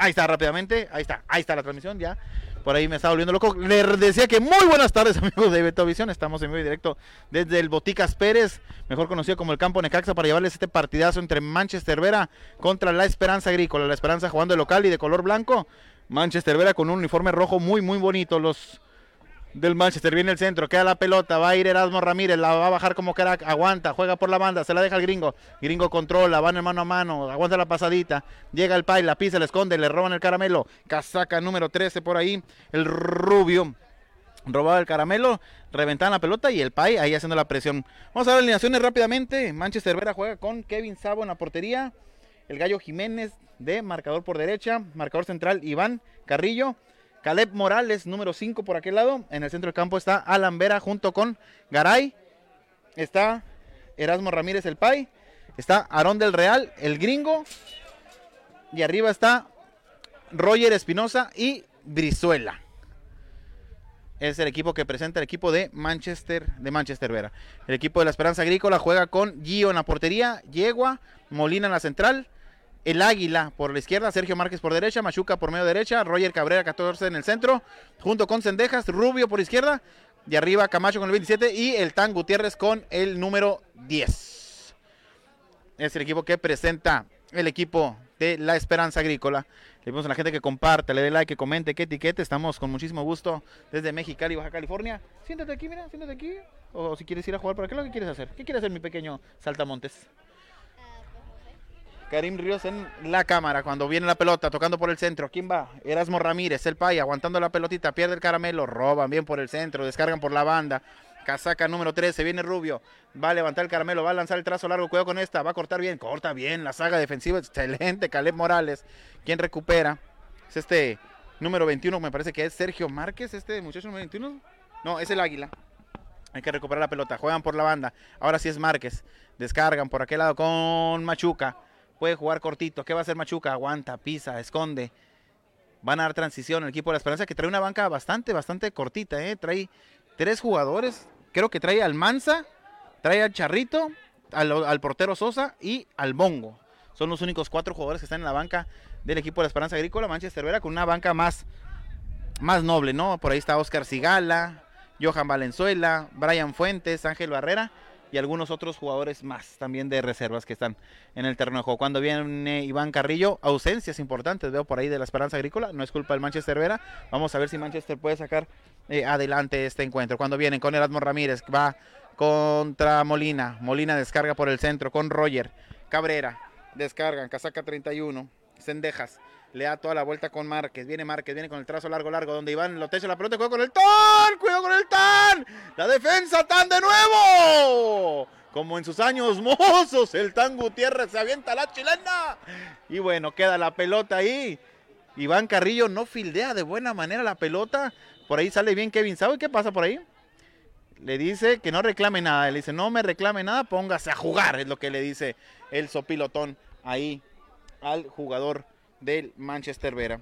Ahí está rápidamente, ahí está, ahí está la transmisión ya. Por ahí me estaba volviendo loco. Le decía que muy buenas tardes, amigos de Betovisión. Estamos en vivo y directo desde el Boticas Pérez, mejor conocido como el Campo Necaxa, para llevarles este partidazo entre Manchester Vera contra la Esperanza Agrícola. La Esperanza jugando de local y de color blanco. Manchester Vera con un uniforme rojo muy, muy bonito. Los del Manchester. Viene el centro, queda la pelota, va a ir Erasmo Ramírez, la va a bajar como crack, aguanta, juega por la banda, se la deja el gringo. Gringo controla, van en mano a mano, aguanta la pasadita, llega el Pai, la pisa, le esconde, le roban el caramelo. Casaca número 13 por ahí, el rubio. Robaba el caramelo, reventaban la pelota y el Pai ahí haciendo la presión. Vamos a ver alineaciones rápidamente. Manchester Vera juega con Kevin Sabo en la portería. El Gallo Jiménez de marcador por derecha. Marcador central Iván Carrillo. Caleb Morales, número 5 por aquel lado. En el centro del campo está Alan Vera junto con Garay. Está Erasmo Ramírez el Pai. Está Aarón del Real, el gringo. Y arriba está Roger Espinosa y Brizuela. Es el equipo que presenta el equipo de Manchester, de Manchester Vera. El equipo de la Esperanza Agrícola juega con Gio en la portería, Yegua, Molina en la central, el Águila por la izquierda, Sergio Márquez por derecha, Machuca por medio derecha, Roger Cabrera 14 en el centro, junto con Cendejas, Rubio por izquierda, y arriba Camacho con el 27 y el Tan Gutiérrez con el número 10. Es el equipo que presenta el equipo de la Esperanza Agrícola. Le pedimos a la gente que comparte, le dé like, que comente, que etiquete. Estamos con muchísimo gusto desde Mexicali, Baja California. Siéntate aquí, mira, siéntate aquí. O si quieres ir a jugar, ¿para es lo que quieres hacer? ¿Qué quieres hacer, mi pequeño Saltamontes? Karim Ríos en la cámara cuando viene la pelota tocando por el centro. ¿Quién va? Erasmo Ramírez, el pay, aguantando la pelotita, pierde el caramelo, roban bien por el centro, descargan por la banda. Casaca número 13, viene Rubio, va a levantar el caramelo, va a lanzar el trazo largo, cuidado con esta, va a cortar bien, corta bien, la saga defensiva, excelente, Caleb Morales, quien recupera, es este número 21, me parece que es Sergio Márquez, este muchacho número 21, no, es el Águila, hay que recuperar la pelota, juegan por la banda, ahora sí es Márquez, descargan por aquel lado con Machuca, puede jugar cortito. ¿Qué va a hacer Machuca? Aguanta, pisa, esconde. Van a dar transición el equipo de la Esperanza que trae una banca bastante, bastante cortita. ¿eh? Trae tres jugadores. Creo que trae al Manza, trae al Charrito, al, portero Sosa y al Bongo. Son los únicos cuatro jugadores que están en la banca del equipo de la Esperanza Agrícola. Manchester Vera con una banca más, más noble, ¿no? Por ahí está Oscar Sigala, Johan Valenzuela, Brian Fuentes, Ángel Barrera y algunos otros jugadores más también de reservas que están en el terreno de juego. Cuando viene Iván Carrillo, ausencias importantes, veo por ahí de la Esperanza Agrícola, no es culpa del Manchester Vera. Vamos a ver si Manchester puede sacar eh, adelante este encuentro. Cuando vienen con Erasmo Ramírez, va contra Molina, Molina descarga por el centro con Roger, Cabrera, descargan, casaca 31, Cendejas le da toda la vuelta con Márquez. Viene Márquez, viene con el trazo largo, largo, donde Iván lo techa la pelota, juega con el TAN, cuidado con el TAN. La defensa TAN de nuevo. Como en sus años mozos, el TAN Gutiérrez se avienta la chilena. Y bueno, queda la pelota ahí. Iván Carrillo no fildea de buena manera la pelota. Por ahí sale bien Kevin. ¿Sabe qué pasa por ahí? Le dice que no reclame nada. Le dice, no me reclame nada, póngase a jugar. Es lo que le dice el sopilotón ahí al jugador del Manchester Vera.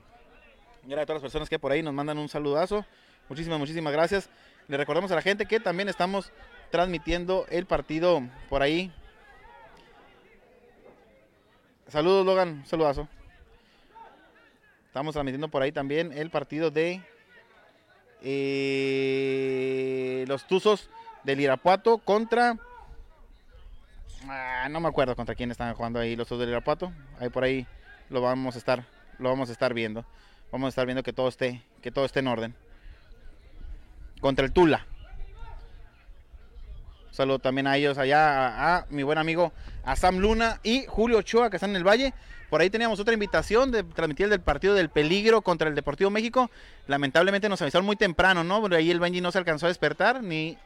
Gracias a todas las personas que por ahí nos mandan un saludazo. Muchísimas, muchísimas gracias. Le recordamos a la gente que también estamos transmitiendo el partido por ahí. Saludos, Logan. Saludazo. Estamos transmitiendo por ahí también el partido de eh, los Tuzos del Irapuato contra. Ah, no me acuerdo contra quién están jugando ahí los Tuzos del Irapuato. Ahí por ahí lo vamos a estar, lo vamos a estar viendo. Vamos a estar viendo que todo esté, que todo esté en orden. Contra el Tula. Saludo también a ellos allá, a, mi buen amigo a Sam Luna y Julio Ochoa que están en el Valle. Por ahí teníamos otra invitación de transmitir el del partido del peligro contra el Deportivo México. Lamentablemente nos avisaron muy temprano, ¿no? Pero ahí el Benji no se alcanzó a despertar, ni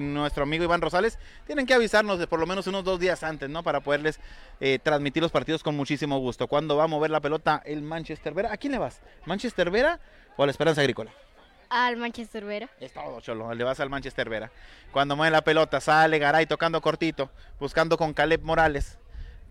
nuestro amigo Iván Rosales, tienen que avisarnos de por lo menos unos dos días antes, ¿no? Para poderles eh, transmitir los partidos con muchísimo gusto. ¿Cuándo va a mover la pelota el Manchester Vera? ¿A quién le vas? ¿Manchester Vera o a la Esperanza Agrícola? Al Manchester Vera. Es todo, Cholo. Le vas al Manchester Vera. Cuando mueve la pelota, sale Garay tocando cortito, buscando con Caleb Morales.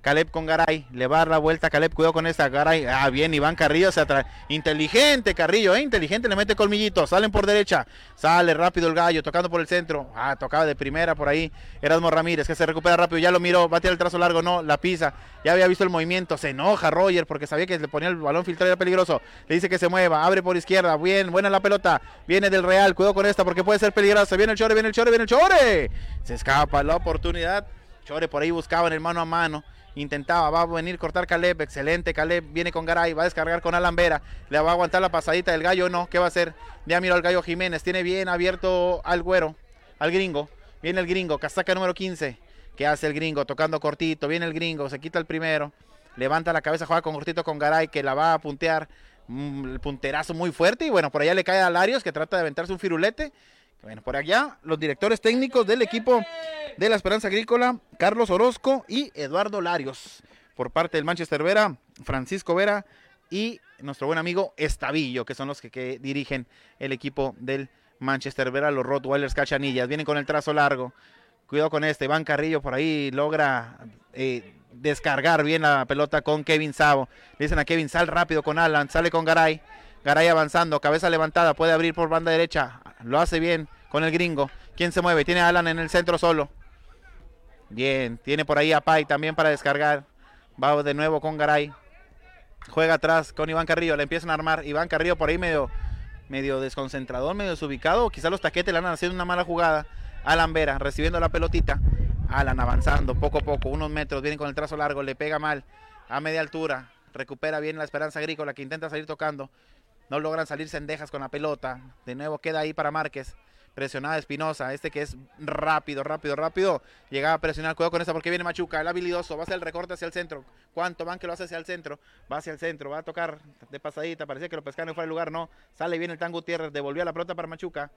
Caleb con Garay, le va a dar la vuelta Caleb, cuidado con esta Garay, ah bien, Iván Carrillo se atrae, inteligente Carrillo, eh, inteligente, le mete colmillito, salen por derecha, sale rápido el gallo, tocando por el centro, ah, tocaba de primera por ahí, Erasmo Ramírez, que se recupera rápido, ya lo miró, va a tirar el trazo largo, no, la pisa, ya había visto el movimiento, se enoja Roger porque sabía que le ponía el balón filtrado era peligroso, le dice que se mueva, abre por izquierda, bien, buena la pelota, viene del Real, cuidado con esta porque puede ser peligrosa, viene el Chore, viene el Chore, viene el Chore, se escapa la oportunidad, Chore por ahí buscaba en el mano a mano, intentaba, va a venir cortar Caleb, excelente, Caleb viene con Garay, va a descargar con Alan Vera, le va a aguantar la pasadita del gallo, no, ¿qué va a hacer? Ya miró al gallo Jiménez, tiene bien abierto al güero, al gringo, viene el gringo, casaca número 15, ¿qué hace el gringo? Tocando cortito, viene el gringo, se quita el primero, levanta la cabeza, juega con cortito con Garay, que la va a puntear, mm, el punterazo muy fuerte, y bueno, por allá le cae a Larios, que trata de aventarse un firulete, bueno, por allá los directores técnicos del equipo de la Esperanza Agrícola, Carlos Orozco y Eduardo Larios. Por parte del Manchester Vera, Francisco Vera y nuestro buen amigo Estavillo, que son los que, dirigen el equipo del Manchester Vera, los Rottweilers Cachanillas. Vienen con el trazo largo. Cuidado con este. Iván Carrillo por ahí logra eh, descargar bien la pelota con Kevin Savo. Le dicen a Kevin, sal rápido con Alan, sale con Garay. Garay avanzando, cabeza levantada, puede abrir por banda derecha. Lo hace bien con el gringo. ¿Quién se mueve? Tiene a Alan en el centro solo. Bien, tiene por ahí a Pai también para descargar. Va de nuevo con Garay. Juega atrás con Iván Carrillo. Le empiezan a armar. Iván Carrillo por ahí medio, medio desconcentrador, medio desubicado. Quizá los taquetes le han haciendo una mala jugada. Alan Vera recibiendo la pelotita. Alan avanzando poco a poco, unos metros. Viene con el trazo largo, le pega mal a media altura. Recupera bien la esperanza agrícola que intenta salir tocando. No logran salir cendejas con la pelota. De nuevo queda ahí para Márquez. Presionada Espinosa, este que es rápido, rápido, rápido. Llegaba a presionar, cuidado con esa porque viene Machuca, el habilidoso, va a hacer el recorte hacia el centro. ¿Cuánto van que lo hace hacia el centro? Va hacia el centro, va a tocar de pasadita, parecía que lo pescaron fuera del lugar, no. Sale bien el Tango Gutiérrez, devolvió la pelota para Machuca.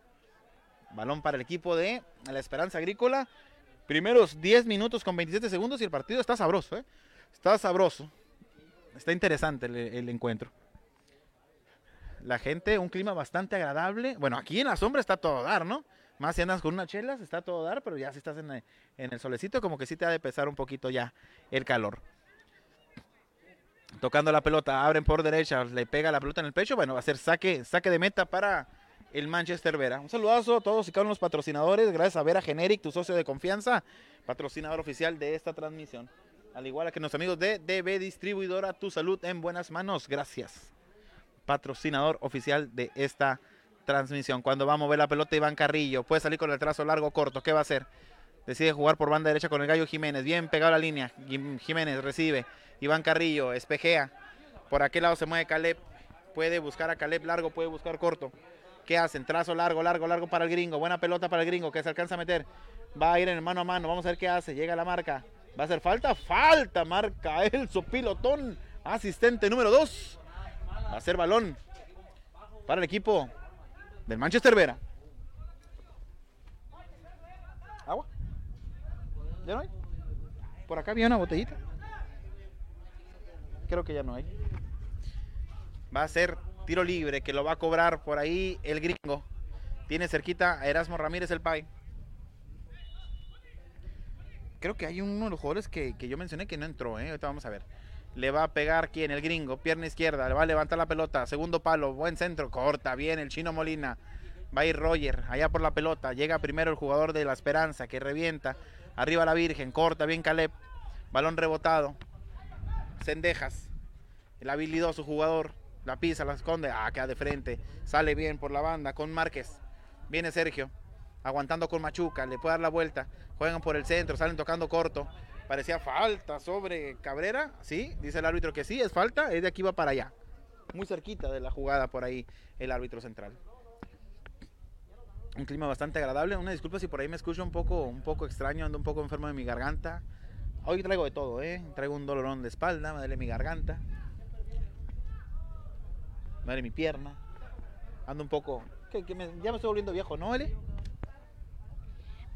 Balón para el equipo de la Esperanza Agrícola. Primeros 10 minutos con 27 segundos y el partido está sabroso, ¿eh? Está sabroso. Está interesante el encuentro la gente, un clima bastante agradable. Bueno, aquí en la sombra está todo dar, ¿no? Más si andas con unas chelas, está todo dar, pero ya si estás en el, en el solecito, como que sí te ha de pesar un poquito ya el calor. Tocando la pelota, abren por derecha, le pega la pelota en el pecho. Bueno, va a ser saque, saque de meta para el Manchester Vera. Un saludazo a todos y cada uno de los patrocinadores. Gracias a Vera Generic, tu socio de confianza, patrocinador oficial de esta transmisión. Al igual que nuestros amigos de DB Distribuidora, tu salud en buenas manos. Gracias patrocinador oficial de esta transmisión. Cuando va a mover la pelota Iván Carrillo, puede salir con el trazo largo corto. ¿Qué va a hacer? Decide jugar por banda derecha con el Gallo Jiménez. Bien pegado a la línea. Jiménez recibe. Iván Carrillo espejea. Por aquel lado se mueve Caleb. Puede buscar a Caleb largo, puede buscar corto. ¿Qué hacen? Trazo largo, largo, largo para el gringo. Buena pelota para el gringo que se alcanza a meter. Va a ir en mano a mano. Vamos a ver qué hace. Llega la marca. ¿Va a hacer falta? Falta, marca el Sopilotón. Asistente número 2 Va a ser balón para el equipo del Manchester Vera. ¿Agua? ¿Ya no hay? Por acá había una botellita. Creo que ya no hay. Va a ser tiro libre que lo va a cobrar por ahí el gringo. Tiene cerquita a Erasmo Ramírez el Pai. Creo que hay uno de los jugadores que, que yo mencioné que no entró, ¿eh? Ahorita vamos a ver. Le va a pegar quién, el gringo, pierna izquierda, le va a levantar la pelota, segundo palo, buen centro, corta, bien el chino Molina. Va a ir Roger, allá por la pelota, llega primero el jugador de la Esperanza que revienta, arriba la Virgen, corta bien Caleb, balón rebotado, Cendejas, el habilidoso jugador, la pisa, la esconde, ah, queda de frente, sale bien por la banda con Márquez, viene Sergio, aguantando con Machuca, le puede dar la vuelta, juegan por el centro, salen tocando corto, parecía falta sobre Cabrera, sí, dice el árbitro que sí, es falta, es de aquí va para allá. Muy cerquita de la jugada por ahí el árbitro central. Un clima bastante agradable, una disculpa si por ahí me escucho un poco, un poco extraño, ando un poco enfermo de mi garganta. Hoy traigo de todo, ¿eh? Traigo un dolorón de espalda, me duele mi garganta. Me duele mi pierna. Ando un poco... ¿qué, me, ya me estoy volviendo viejo, ¿no, Eli?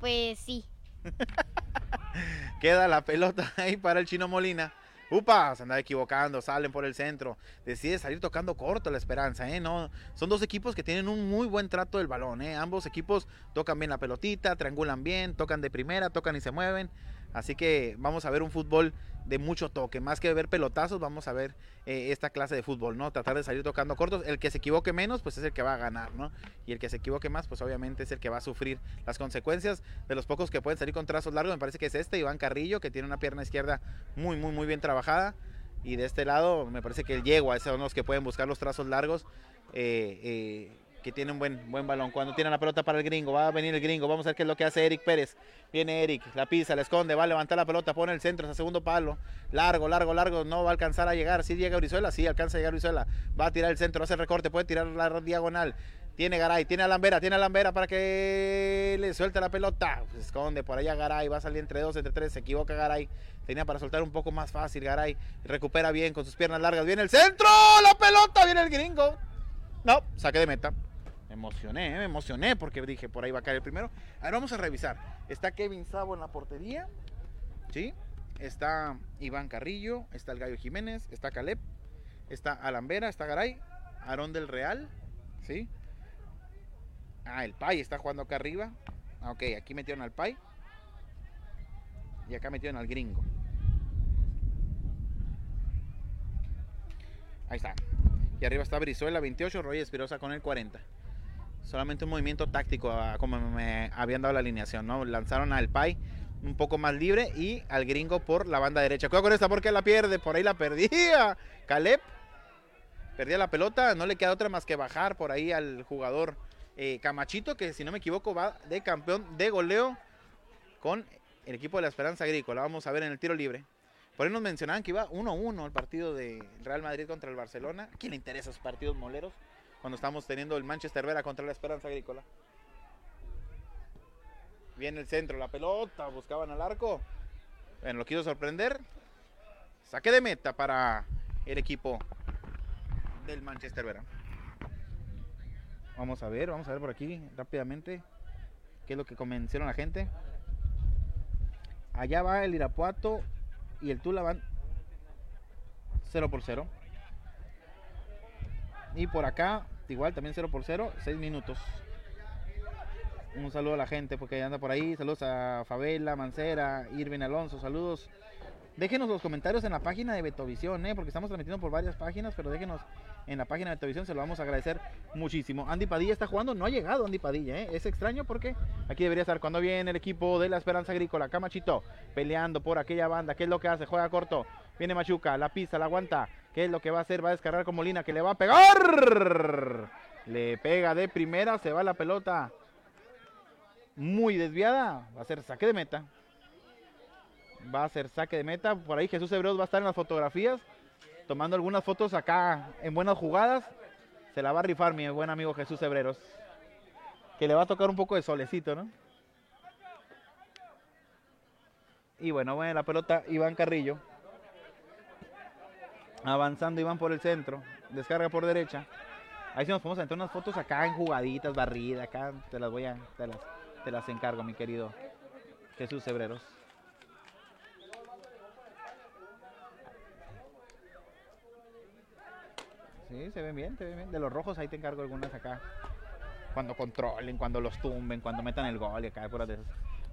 Pues sí. Queda la pelota ahí para el Chino Molina. Upa, se anda equivocando, salen por el centro. Decide salir tocando corto la esperanza, ¿eh? No, son dos equipos que tienen un muy buen trato del balón, ¿eh? Ambos equipos tocan bien la pelotita, triangulan bien, tocan de primera, tocan y se mueven. Así que vamos a ver un fútbol de mucho toque, más que ver pelotazos, vamos a ver eh, esta clase de fútbol, ¿no? Tratar de salir tocando cortos. El que se equivoque menos, pues es el que va a ganar, ¿no? Y el que se equivoque más, pues obviamente es el que va a sufrir las consecuencias de los pocos que pueden salir con trazos largos. Me parece que es este, Iván Carrillo, que tiene una pierna izquierda muy, muy, muy bien trabajada. Y de este lado, me parece que el Yegua, esos son los que pueden buscar los trazos largos. Eh, eh, tiene un buen, buen balón. Cuando tiene la pelota para el gringo, va a venir el gringo. Vamos a ver qué es lo que hace Eric Pérez. Viene Eric, la pisa, la esconde, va a levantar la pelota, pone el centro, a segundo palo. Largo, largo, largo. No va a alcanzar a llegar. Si llega Brizuela, sí, alcanza a llegar Brizuela. Va a tirar el centro, hace recorte, puede tirar la diagonal. Tiene Garay, tiene a Lambera, tiene a Lambera para que le suelte la pelota. Se esconde por allá Garay, va a salir entre dos, entre tres. Se equivoca Garay. Tenía para soltar un poco más fácil Garay. Recupera bien con sus piernas largas. Viene el centro, la pelota, viene el gringo. No, saque de meta. Me emocioné, me emocioné porque dije por ahí va a caer el primero. Ahora vamos a revisar. Está Kevin Sabo en la portería. ¿Sí? Está Iván Carrillo, está el Gallo Jiménez, está Caleb, está Alambera, está Garay, Aarón del Real, ¿sí? Ah, el Pai está jugando acá arriba. Ah, ok, aquí metieron al Pai. Y acá metieron al gringo. Ahí está. Y arriba está Brizuela 28, Roy Espirosa con el 40 solamente un movimiento táctico, ah, como me habían dado la alineación, ¿no? Lanzaron al Pai un poco más libre y al gringo por la banda derecha. Cuidado con esta porque la pierde, por ahí la perdía. Caleb perdía la pelota, no le queda otra más que bajar por ahí al jugador eh, Camachito, que si no me equivoco va de campeón de goleo con el equipo de la Esperanza Agrícola. Vamos a ver en el tiro libre. Por ahí nos mencionaban que iba 1-1 el partido de Real Madrid contra el Barcelona. ¿A quién le interesa esos partidos moleros? Cuando estamos teniendo el Manchester Vera contra la Esperanza Agrícola. Viene el centro, la pelota, buscaban al arco. Bueno, lo quiso sorprender. Saque de meta para el equipo del Manchester Vera. Vamos a ver, vamos a ver por aquí rápidamente qué es lo que convencieron la gente. Allá va el Irapuato y el Tula van 0 por 0. Y por acá, igual, también 0 por 0, 6 minutos. Un saludo a la gente porque anda por ahí. Saludos a Favela, Mancera, Irving Alonso, saludos. Déjenos los comentarios en la página de Betovisión, ¿eh? porque estamos transmitiendo por varias páginas, pero déjenos en la página de Betovisión, se lo vamos a agradecer muchísimo. Andy Padilla está jugando, no ha llegado Andy Padilla, ¿eh? es extraño porque aquí debería estar cuando viene el equipo de la Esperanza Agrícola, Camachito, peleando por aquella banda, ¿qué es lo que hace? Juega corto, viene Machuca, la pisa, la aguanta, ¿Qué es lo que va a hacer? Va a descargar con Molina, que le va a pegar. Le pega de primera, se va la pelota muy desviada. Va a ser saque de meta. Va a ser saque de meta. Por ahí Jesús Hebreos va a estar en las fotografías, tomando algunas fotos acá en buenas jugadas. Se la va a rifar mi buen amigo Jesús Hebreros. Que le va a tocar un poco de solecito, ¿no? Y bueno, bueno, la pelota Iván Carrillo. Avanzando Iván por el centro. Descarga por derecha. Ahí sí nos podemos hacer unas fotos acá en jugaditas, barrida. Acá te las voy a. Te las, te las encargo, mi querido Jesús Hebreros. Sí, se ven bien, se ven bien. De los rojos ahí te encargo algunas acá. Cuando controlen, cuando los tumben, cuando metan el gol y acá por de esas.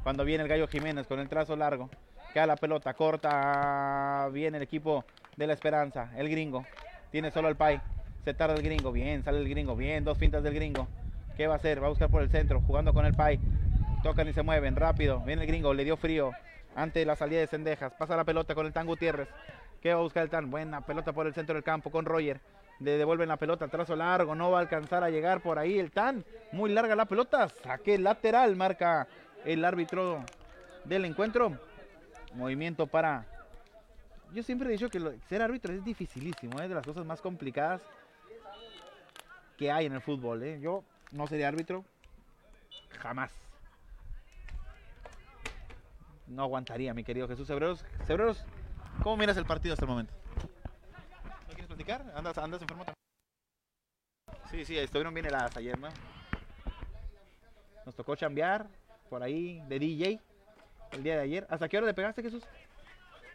Cuando viene el Gallo Jiménez con el trazo largo. Queda la pelota corta. Viene el equipo de la esperanza. El gringo. Tiene solo al Pai. Se tarda el gringo. Bien, sale el gringo. Bien, dos pintas del gringo. ¿Qué va a hacer? Va a buscar por el centro. Jugando con el Pai. Tocan y se mueven. Rápido. Viene el gringo. Le dio frío. Ante la salida de Cendejas. Pasa la pelota con el Tan Gutiérrez. ¿Qué va a buscar el Tan? Buena pelota por el centro del campo con Roger. Le devuelven la pelota. Trazo largo. No va a alcanzar a llegar por ahí el Tan. Muy larga la pelota. Saque lateral. Marca el árbitro del encuentro. Movimiento para yo siempre he dicho que ser árbitro es dificilísimo, es de las cosas más complicadas que hay en el fútbol. ¿eh? Yo no sería árbitro jamás. No aguantaría, mi querido Jesús Cebreros. Cebreros, ¿cómo miras el partido hasta el momento? ¿No quieres platicar? ¿Andas, andas enfermo también? Sí, sí, estuvieron bien heladas ayer, ¿no? Nos tocó chambear por ahí de DJ el día de ayer. ¿Hasta qué hora le pegaste, Jesús?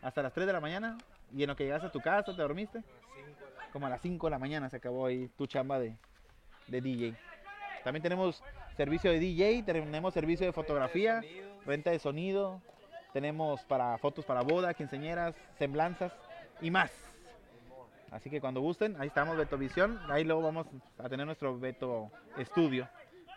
hasta las 3 de la mañana y en lo que llegaste a tu casa, ¿te dormiste? Como a las 5 de la mañana se acabó ahí tu chamba de, DJ. También tenemos servicio de DJ, tenemos servicio de fotografía, renta de sonido, Tenemos para fotos para boda, quinceñeras, semblanzas y más. Así que cuando gusten, ahí estamos, Beto Visión. Ahí luego vamos a tener nuestro Beto Estudio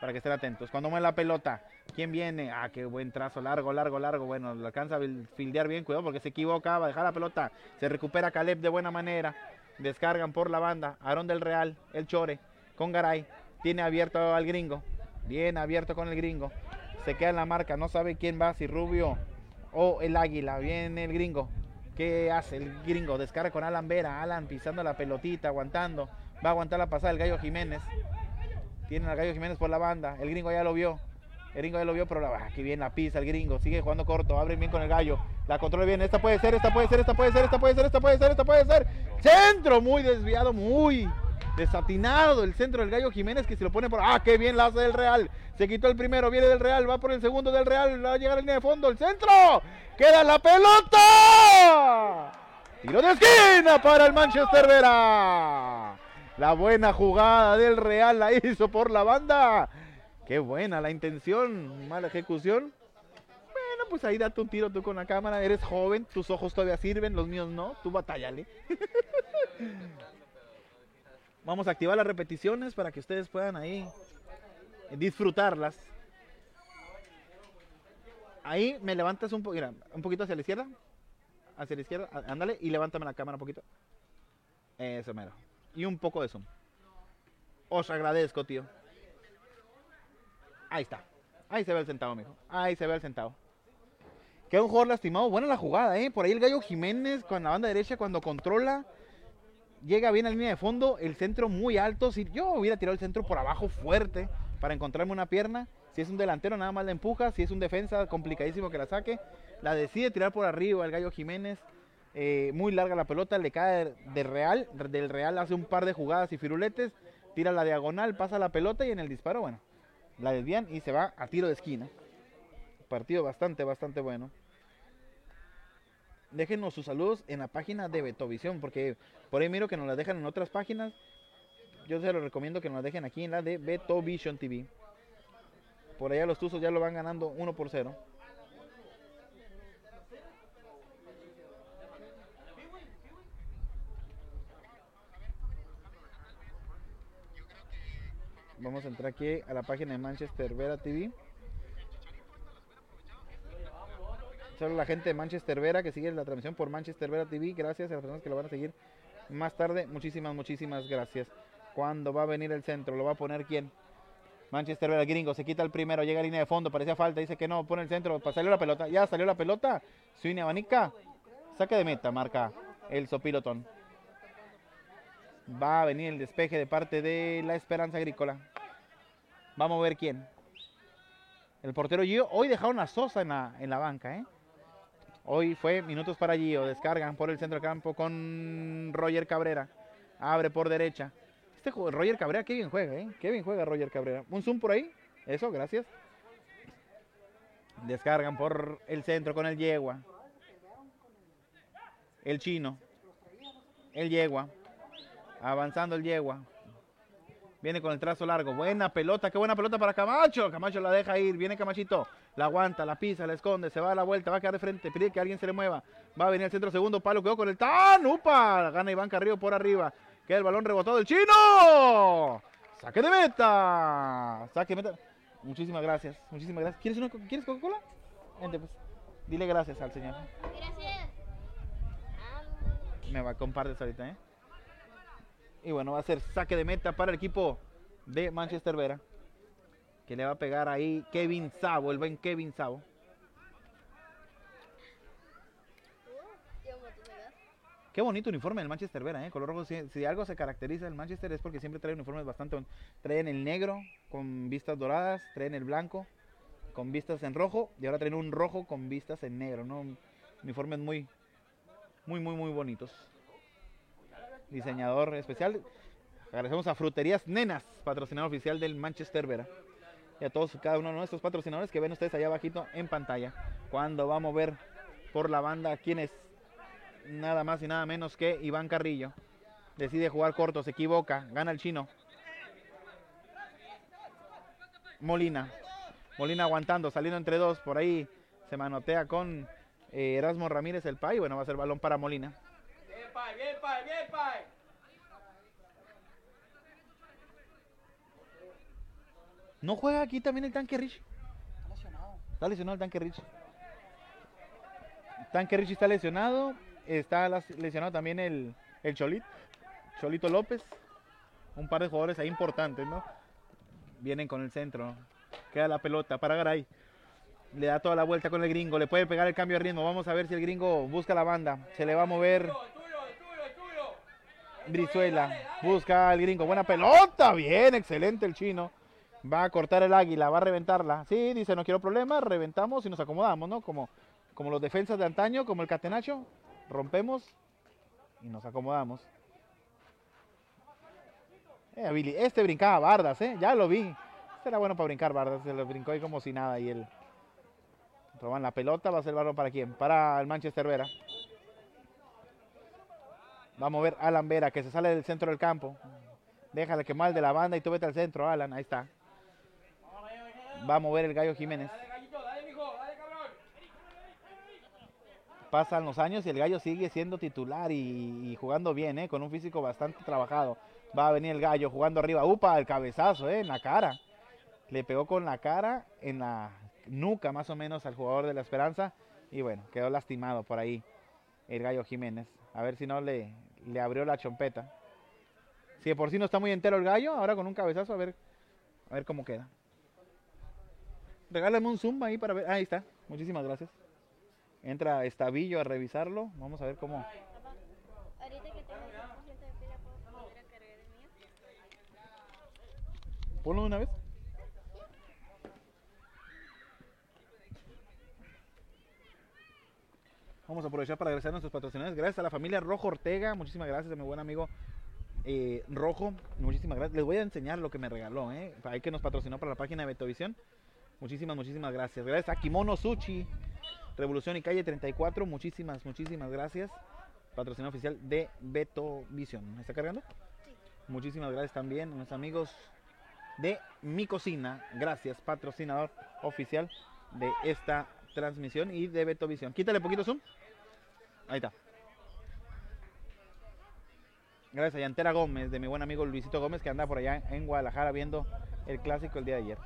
para que estén atentos. Cuando mueve la pelota, ¿quién viene? Ah, qué buen trazo, largo, largo, largo. Bueno, lo alcanza a fildear bien, cuidado porque se equivoca, va a dejar la pelota. Se recupera Caleb de buena manera. Descargan por la banda. Aarón del Real, el Chore, con Garay. Tiene abierto al gringo. Bien abierto con el gringo. Se queda en la marca, no sabe quién va, si Rubio o el Águila. Viene el gringo. ¿Qué hace el gringo? Descarga con Alan Vera. Alan pisando la pelotita, aguantando. Va a aguantar la pasada el Gallo Jiménez. Tienen al Gallo Jiménez por la banda. El gringo ya lo vio. El gringo ya lo vio, pero la, bien la pisa el gringo. Sigue jugando corto. Abre bien con el gallo. La controla bien. Esta puede ser, esta puede ser, esta puede ser, esta puede ser, esta puede ser, esta puede ser. Centro muy desviado, muy desatinado el centro del Gallo Jiménez que se lo pone por. ¡Ah, qué bien la hace del Real! Se quitó el primero, viene del Real, va por el segundo del Real, va a llegar a la línea de fondo, el centro. ¡Queda la pelota! Tiro de esquina para el Manchester Vera. La buena jugada del Real la hizo por la banda. Qué buena la intención, mala ejecución. Bueno, pues ahí date un tiro tú con la cámara. Eres joven, tus ojos todavía sirven, los míos no. Tú batállale. Vamos a activar las repeticiones para que ustedes puedan ahí disfrutarlas. Ahí me levantas un, un poquito hacia la izquierda. Hacia la izquierda, ándale y levántame la cámara un poquito. Eso mero. Y un poco de zoom. Os agradezco, tío. Ahí está. Ahí se ve el centavo, mijo. Ahí se ve el centavo. Queda un jugador lastimado. Buena la jugada, ¿eh? Por ahí el Gallo Jiménez con la banda derecha cuando controla llega bien a la línea de fondo, el centro muy alto. Si yo hubiera tirado el centro por abajo fuerte para encontrarme una pierna, si es un delantero nada más la empuja, si es un defensa complicadísimo que la saque, la decide tirar por arriba el Gallo Jiménez. Eh, muy larga la pelota, le cae de Real, del Real hace un par de jugadas y firuletes, tira la diagonal, pasa la pelota y en el disparo, bueno, la desvían y se va a tiro de esquina. Partido bastante, bastante bueno déjenos sus saludos en la página de Betovisión, porque por ahí miro que nos las dejan en otras páginas. Yo se los recomiendo que nos las dejen aquí en la de Betovision TV. Por allá los Tuzos ya lo van ganando 1 por 0. Vamos a entrar aquí a la página de Manchester Vera TV. Solo la gente de Manchester Vera que sigue la transmisión por Manchester Vera TV. Gracias a las personas que lo van a seguir más tarde. Muchísimas, muchísimas gracias. ¿Cuándo va a venir el centro? ¿Lo va a poner quién? Manchester Vera, gringo, se quita el primero, llega a línea de fondo, parecía falta, dice que no, pone el centro, salió la pelota, ya salió la pelota, Swing abanica, saque de meta, marca el Sopilotón. Va a venir el despeje de parte de la Esperanza Agrícola. Vamos a ver quién. El portero Gio, hoy dejaron a Sosa en la, en la banca, ¿eh? Hoy fue minutos para Gio. Descargan por el centro del campo con Roger Cabrera. Abre por derecha. Este Roger Cabrera, qué bien juega, ¿eh? Qué bien juega Roger Cabrera. Un zoom por ahí. Eso, gracias. Descargan por el centro con el Yegua. El chino. El Yegua. Avanzando el Yegua. Viene con el trazo largo. Buena pelota, qué buena pelota para Camacho. Camacho la deja ir. Viene Camachito. La aguanta, la pisa, la esconde. Se va a la vuelta, va a quedar de frente. Pide que alguien se le mueva. Va a venir al centro segundo palo. Quedó con el tan. ¡Upa! Gana Iván Carrillo por arriba. Queda el balón rebotado del chino. Saque de meta. Saque de meta. Muchísimas gracias. Muchísimas gracias. ¿Quieres, una, ¿quieres Coca-Cola? Vente, pues. Dile gracias al señor. Gracias. Me va a compartir ahorita, ¿eh? Y bueno, va a ser saque de meta para el equipo de Manchester Vera. Que le va a pegar ahí Kevin Sabo, el buen Kevin Sabo. Qué bonito uniforme del Manchester Vera, ¿eh? Color rojo. Si, algo se caracteriza del Manchester es porque siempre trae uniformes bastante. Traen el negro con vistas doradas, traen el blanco con vistas en rojo y ahora traen un rojo con vistas en negro, ¿no? Uniformes muy, muy, muy, muy bonitos diseñador especial. Agradecemos a Fruterías Nenas, patrocinador oficial del Manchester Vera. Y a todos, cada uno de nuestros patrocinadores que ven ustedes allá abajito en pantalla. Cuando vamos a ver por la banda quién es nada más y nada menos que Iván Carrillo. Decide jugar corto, se equivoca, gana el chino. Molina. Molina aguantando, saliendo entre dos, por ahí se manotea con eh, Erasmo Ramírez el Pai. Bueno, va a ser balón para Molina. Bien, Pai, bien, Pai, bien, Pai. ¿No juega aquí también el tanque Rich? Está lesionado el tanque Rich. Tanque Rich está lesionado. Está lesionado también el, el Cholit. Cholito López. Un par de jugadores ahí importantes, ¿no? Vienen con el centro. Queda la pelota para Garay. Le da toda la vuelta con el gringo. Le puede pegar el cambio de ritmo. Vamos a ver si el gringo busca la banda. Se le va a mover. Brizuela. Busca al gringo. Buena pelota. Bien, excelente el chino. Va a cortar el águila, va a reventarla. Sí, dice, no quiero problemas, reventamos y nos acomodamos, ¿no? Como, como los defensas de antaño, como el catenacho. Rompemos y nos acomodamos. Eh, Billy, este brincaba bardas, ¿eh? Ya lo vi. Este era bueno para brincar bardas, se lo brincó ahí como si nada y él. Roban la pelota, va a ser el balón para quién? Para el Manchester Vera. Va a mover Alan Vera, que se sale del centro del campo. Déjale que mal de la banda y tú vete al centro, Alan. Ahí está. Va a mover el Gallo Jiménez. Pasan los años y el Gallo sigue siendo titular y, y jugando bien, ¿eh? con un físico bastante trabajado. Va a venir el Gallo jugando arriba. Upa, el cabezazo, ¿eh? en la cara. Le pegó con la cara en la nuca más o menos al jugador de la Esperanza. Y bueno, quedó lastimado por ahí el Gallo Jiménez. A ver si no le, le abrió la chompeta. Si de por sí no está muy entero el Gallo, ahora con un cabezazo a ver, a ver cómo queda. Regálame un zoom ahí para ver. Ahí está. Muchísimas gracias. Entra Estavillo a revisarlo. Vamos a ver cómo. Ahorita que tengo el 100% de pila, ¿puedo volver a cargar el mío? Ponlo de una vez. Vamos a aprovechar para agradecer a nuestros patrocinadores. Gracias a la familia Rojo Ortega. Muchísimas gracias a mi buen amigo eh, Rojo. Muchísimas gracias. Les voy a enseñar lo que me regaló. ¿eh? Ahí que nos patrocinó para la página de Betovisión. Muchísimas, muchísimas gracias. Gracias a Kimono Sushi, Revolución y Calle 34. Muchísimas, muchísimas gracias. Patrocinador oficial de Betovisión. ¿Me está cargando? Muchísimas gracias también a nuestros amigos de Mi Cocina. Gracias, patrocinador oficial de esta transmisión y de Betovisión. Quítale poquito zoom. Ahí está. Gracias a Yantera Gómez, de mi buen amigo Luisito Gómez, que anda por allá en Guadalajara viendo el clásico el día de ayer.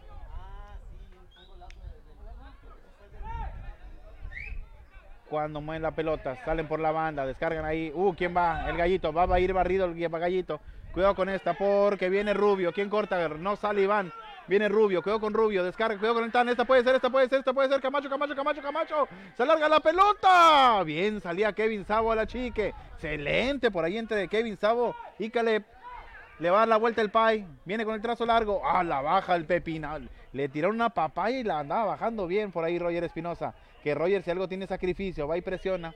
Cuando mueven la pelota, salen por la banda, descargan ahí. Uh, ¿quién va? El gallito. Va a ir barrido el gallito. Cuidado con esta porque viene Rubio. ¿Quién corta? No sale Iván. Viene Rubio. Cuidado con Rubio. Descarga. Cuidado con el tan. Esta puede ser, esta puede ser, esta puede ser. Camacho, Camacho, Camacho, Camacho. Se larga la pelota. Bien, salía Kevin Sabo a la chique. Excelente por ahí entre Kevin Sabo y Caleb. Le va a dar la vuelta el Pai. Viene con el trazo largo. Ah, la baja el Pepinal. Le tiraron una papaya y la andaba bajando bien por ahí Roger Espinosa. Que Roger, si algo tiene sacrificio, va y presiona.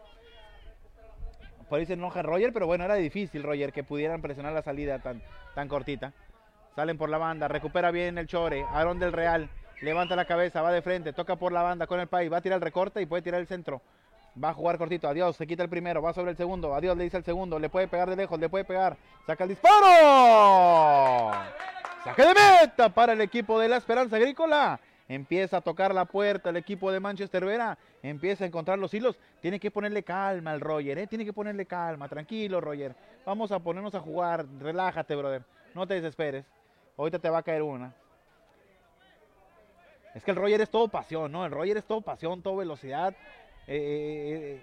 Por ahí se enoja Roger, pero bueno, era difícil, Roger, que pudieran presionar la salida tan, tan cortita. Salen por la banda, recupera bien el Chore. Aaron del Real levanta la cabeza, va de frente, toca por la banda con el Pai. Va a tirar el recorte y puede tirar el centro. Va a jugar cortito, adiós, se quita el primero, va sobre el segundo, adiós, le dice el segundo, le puede pegar de lejos, le puede pegar, saca el disparo. Saque de meta para el equipo de la Esperanza Agrícola. Empieza a tocar la puerta el equipo de Manchester Vera. Empieza a encontrar los hilos. Tiene que ponerle calma al Roger, ¿eh? Tiene que ponerle calma. Tranquilo, Roger. Vamos a ponernos a jugar. Relájate, brother. No te desesperes. Ahorita te va a caer una. Es que el Roger es todo pasión, ¿no? El Roger es todo pasión, todo velocidad. Eh, eh,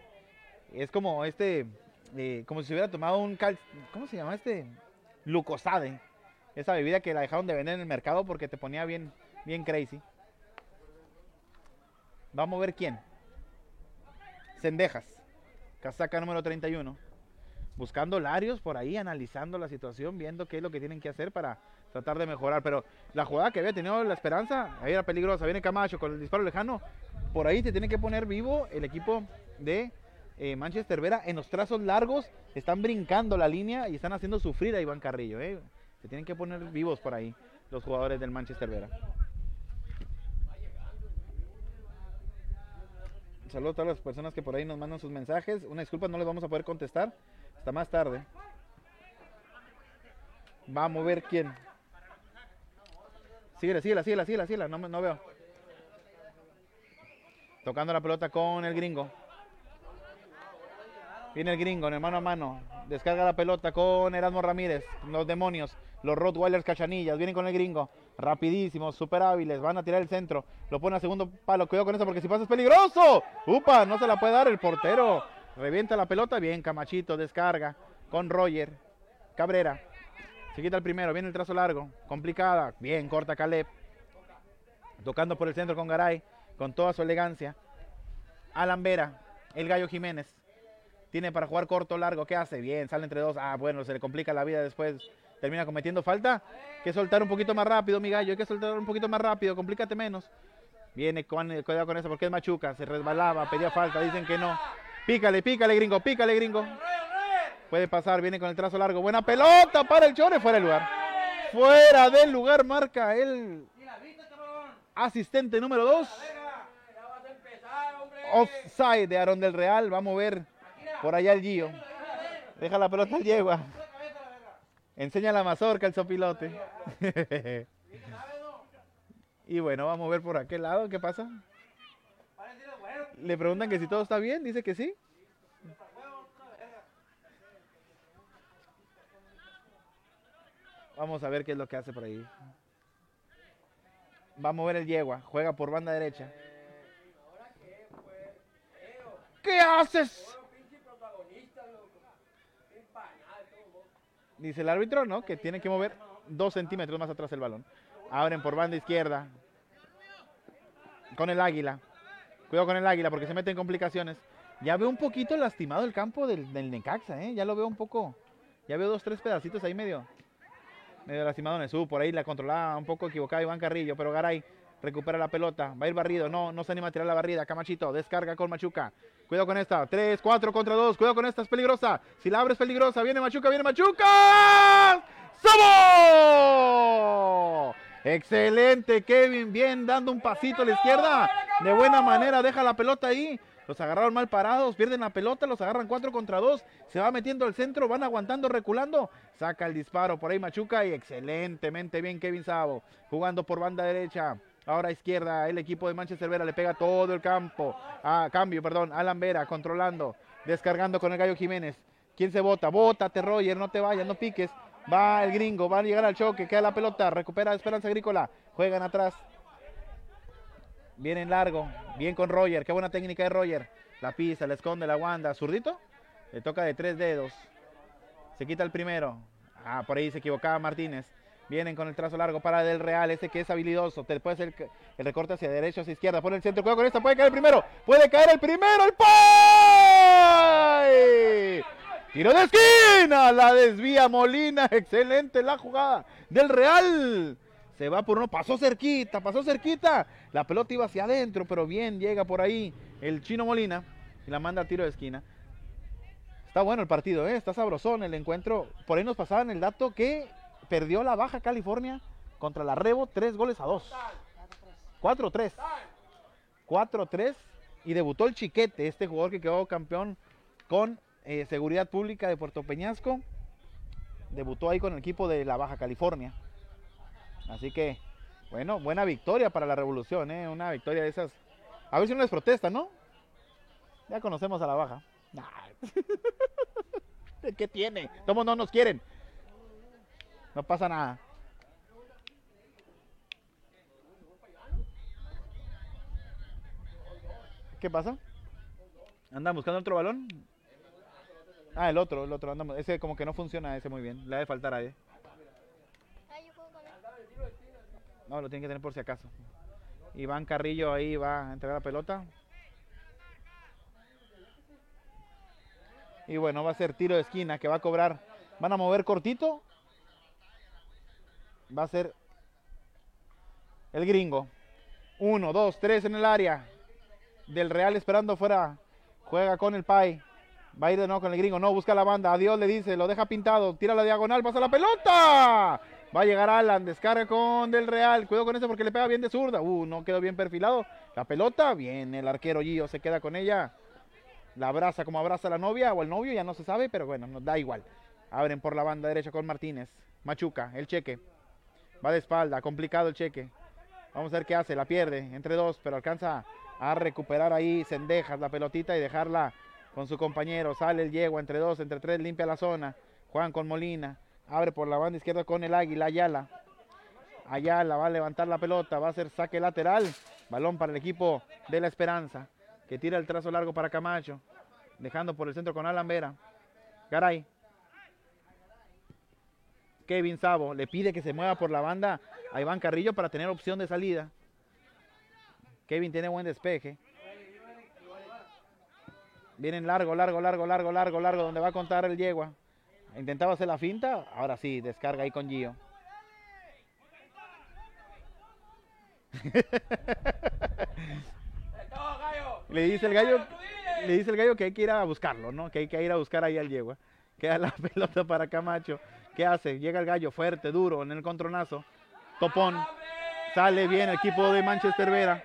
eh, es como este, como si hubiera tomado un cal... ¿Cómo se llama este? Lucosade. Esa bebida que la dejaron de vender en el mercado porque te ponía bien, bien crazy. Vamos a ver quién. Cendejas. Casaca número 31. Buscando Larios por ahí, analizando la situación, viendo qué es lo que tienen que hacer para tratar de mejorar. Pero la jugada que había tenido la esperanza, ahí era peligrosa. Viene Camacho con el disparo lejano. Por ahí se tiene que poner vivo el equipo de eh, Manchester Vera. En los trazos largos están brincando la línea y están haciendo sufrir a Iván Carrillo. eh. Se tienen que poner vivos por ahí los jugadores del Manchester Vera. Saludos a todas las personas que por ahí nos mandan sus mensajes. Una disculpa, no les vamos a poder contestar hasta más tarde. Vamos a ver quién. Síguela, síguela, síguela, síguela, síguela. No, no veo. Tocando la pelota con el gringo. Viene el gringo en el mano a mano. Descarga la pelota con Erasmo Ramírez. Los demonios. Los Rottweilers cachanillas. Vienen con el gringo. Rapidísimos, super hábiles. Van a tirar el centro. Lo pone a segundo palo. Cuidado con eso porque si pasa es peligroso. Upa, no se la puede dar el portero. Revienta la pelota. Bien, Camachito. Descarga con Roger. Cabrera. Se quita el primero. Viene el trazo largo. Complicada. Bien, corta Caleb. Tocando por el centro con Garay. Con toda su elegancia. Alan Vera. El Gallo Jiménez. Tiene para jugar corto largo. ¿Qué hace? Bien, sale entre dos. Ah, bueno, se le complica la vida después. Termina cometiendo falta. Hay que soltar un poquito más rápido, mi gallo. Hay que soltar un poquito más rápido. Complícate menos. Viene con, cuidado con eso porque es machuca. Se resbalaba, pedía falta. Dicen que no. Pícale, pícale, gringo. Pícale, gringo. Puede pasar. Viene con el trazo largo. Buena pelota para el Chore. Fuera del lugar. Fuera del lugar marca el asistente número 2. Ya vas a empezar, hombre. Offside de Aaron del Real. Va a mover por allá el Gio. Deja la pelota al yegua. Enseña la mazorca el sopilote. y bueno, vamos a ver por aquel lado qué pasa. Le preguntan que si todo está bien, dice que sí. Vamos a ver qué es lo que hace por ahí. Va a mover el yegua, juega por banda derecha. ¿Qué haces? Dice el árbitro, ¿no? Que tiene que mover dos centímetros más atrás el balón. Abren por banda izquierda. Con el águila. Cuidado con el águila porque se mete en complicaciones. Ya veo un poquito lastimado el campo del, del Necaxa, ¿eh? Ya lo veo un poco. Ya veo dos, tres pedacitos ahí medio. Medio lastimado Nesú. Por ahí la controlaba un poco equivocado Iván Carrillo. Pero Garay recupera la pelota. Va a ir barrido. No, no se anima a tirar la barrida. Camachito descarga con Machuca. Cuidado con esta. 3, 4 contra 2. Cuidado con esta. Es peligrosa. Si la abre es peligrosa. Viene Machuca. Viene Machuca. ¡Somos! Excelente, Kevin. Bien, dando un pasito a la izquierda. De buena manera. Deja la pelota ahí. Los agarraron mal parados. Pierden la pelota. Los agarran 4 contra 2. Se va metiendo al centro. Van aguantando, reculando. Saca el disparo por ahí Machuca. Y excelentemente bien Kevin Sabo. Jugando por banda derecha. Ahora izquierda, el equipo de Manchester Vera le pega todo el campo. A cambio, perdón. Alan Vera controlando, descargando con el Gallo Jiménez. ¿Quién se bota? Bótate, Roger, no te vayas, no piques. Va el gringo, va a llegar al choque, queda la pelota, recupera Esperanza Agrícola. Juegan atrás. Vienen largo, bien con Roger, qué buena técnica de Roger. La pisa, le esconde la guanda. ¿Zurdito? Le toca de tres dedos. Se quita el primero. Ah, por ahí se equivocaba Martínez. Vienen con el trazo largo para Del Real, ese que es habilidoso. Hacer el, el recorte hacia derecha, hacia izquierda. Pone el centro, cuidado con esta, puede caer el primero. Puede caer el primero, el ¡Pay! Tiro de esquina, la desvía Molina. Excelente la jugada del Real. Se va por uno, pasó cerquita, pasó cerquita. La pelota iba hacia adentro, pero bien llega por ahí el chino Molina y la manda a tiro de esquina. Está bueno el partido, ¿eh? está sabrosón el encuentro. Por ahí nos pasaban el dato que perdió la Baja California contra la Rebo, tres goles a dos. 4-3. 4-3. Y debutó el Chiquete, este jugador que quedó campeón con eh, Seguridad Pública de Puerto Peñasco. Debutó ahí con el equipo de la Baja California. Así que, bueno, buena victoria para la Revolución, ¿eh? Una victoria de esas. A ver si no les protesta, ¿no? Ya conocemos a la Baja. ¿Qué tiene? Todos no nos quieren. No pasa nada. ¿Qué pasa? ¿Andan buscando otro balón? Ah, el otro, el otro. Andamos. Ese como que no funciona ese muy bien. Le ha de faltar ahí. Ah. No, lo tiene que tener por si acaso. Iván Carrillo ahí va a entregar la pelota. Y bueno, va a ser tiro de esquina que va a cobrar. Van a mover cortito. Va a ser el gringo. Uno, dos, tres en el área. Del Real esperando fuera. Juega con el Pai. Va a ir de nuevo con el gringo. No, busca la banda. Adiós le dice. Lo deja pintado. Tira la diagonal. Pasa la pelota. Va a llegar Alan. Descarga con Del Real. Cuidado con eso porque le pega bien de zurda. Uh, no quedó bien perfilado. La pelota. Bien. El arquero Gio se queda con ella. La abraza como abraza la novia o el novio. Ya no se sabe. Pero bueno, nos da igual. Abren por la banda derecha con Martínez. Machuca. El cheque. Va de espalda. Complicado el cheque. Vamos a ver qué hace. La pierde entre dos. Pero alcanza a recuperar ahí Cendejas la pelotita y dejarla con su compañero. Sale el yegua entre dos, entre tres, limpia la zona. Juan con Molina. Abre por la banda izquierda con el águila. Ayala. Ayala va a levantar la pelota. Va a hacer saque lateral. Balón para el equipo de la Esperanza. Que tira el trazo largo para Camacho. Dejando por el centro con Alan. Garay. Kevin Sabo le pide que se mueva por la banda a Iván Carrillo para tener opción de salida. Kevin tiene buen despeje. Vienen largo, largo, largo, largo, largo, largo, donde va a contar el yegua. Intentaba hacer la finta, ahora sí, descarga ahí con Gio. Le dice el gallo, le dice el gallo que hay que ir a buscarlo, ¿no? Que hay que ir a buscar ahí al yegua. Queda la pelota para Camacho. ¿Qué hace? Llega el gallo fuerte, duro, en el contronazo. Topón. Sale bien el equipo de Manchester Vera.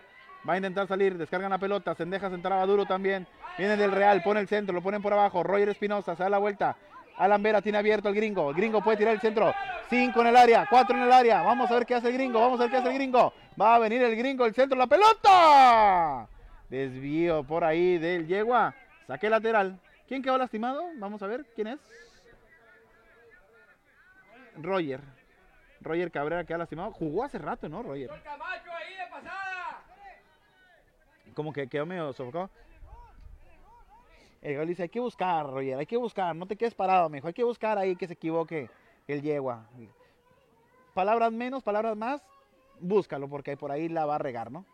Va a intentar salir, descargan la pelota, Sendejas entraba duro también. Viene del Real, pone el centro, lo ponen por abajo. Roger Espinosa, se da la vuelta. Alan Vera tiene abierto el gringo. El gringo puede tirar el centro. Cinco en el área, cuatro en el área. Vamos a ver qué hace el gringo. Vamos a ver qué hace el gringo. Va a venir el gringo, el centro, la pelota. Desvío por ahí del yegua. Saque lateral. ¿Quién quedó lastimado? Vamos a ver quién es. Roger. Roger Cabrera queda lastimado. Jugó hace rato, ¿no, Roger? ¡El Camacho ahí de! Como que quedó medio sofocado. El gol dice, hay que buscar, Roger, hay que buscar, no te quedes parado, mijo, hay que buscar ahí que se equivoque el yegua. Palabras menos, palabras más, búscalo, porque por ahí la va a regar, ¿no?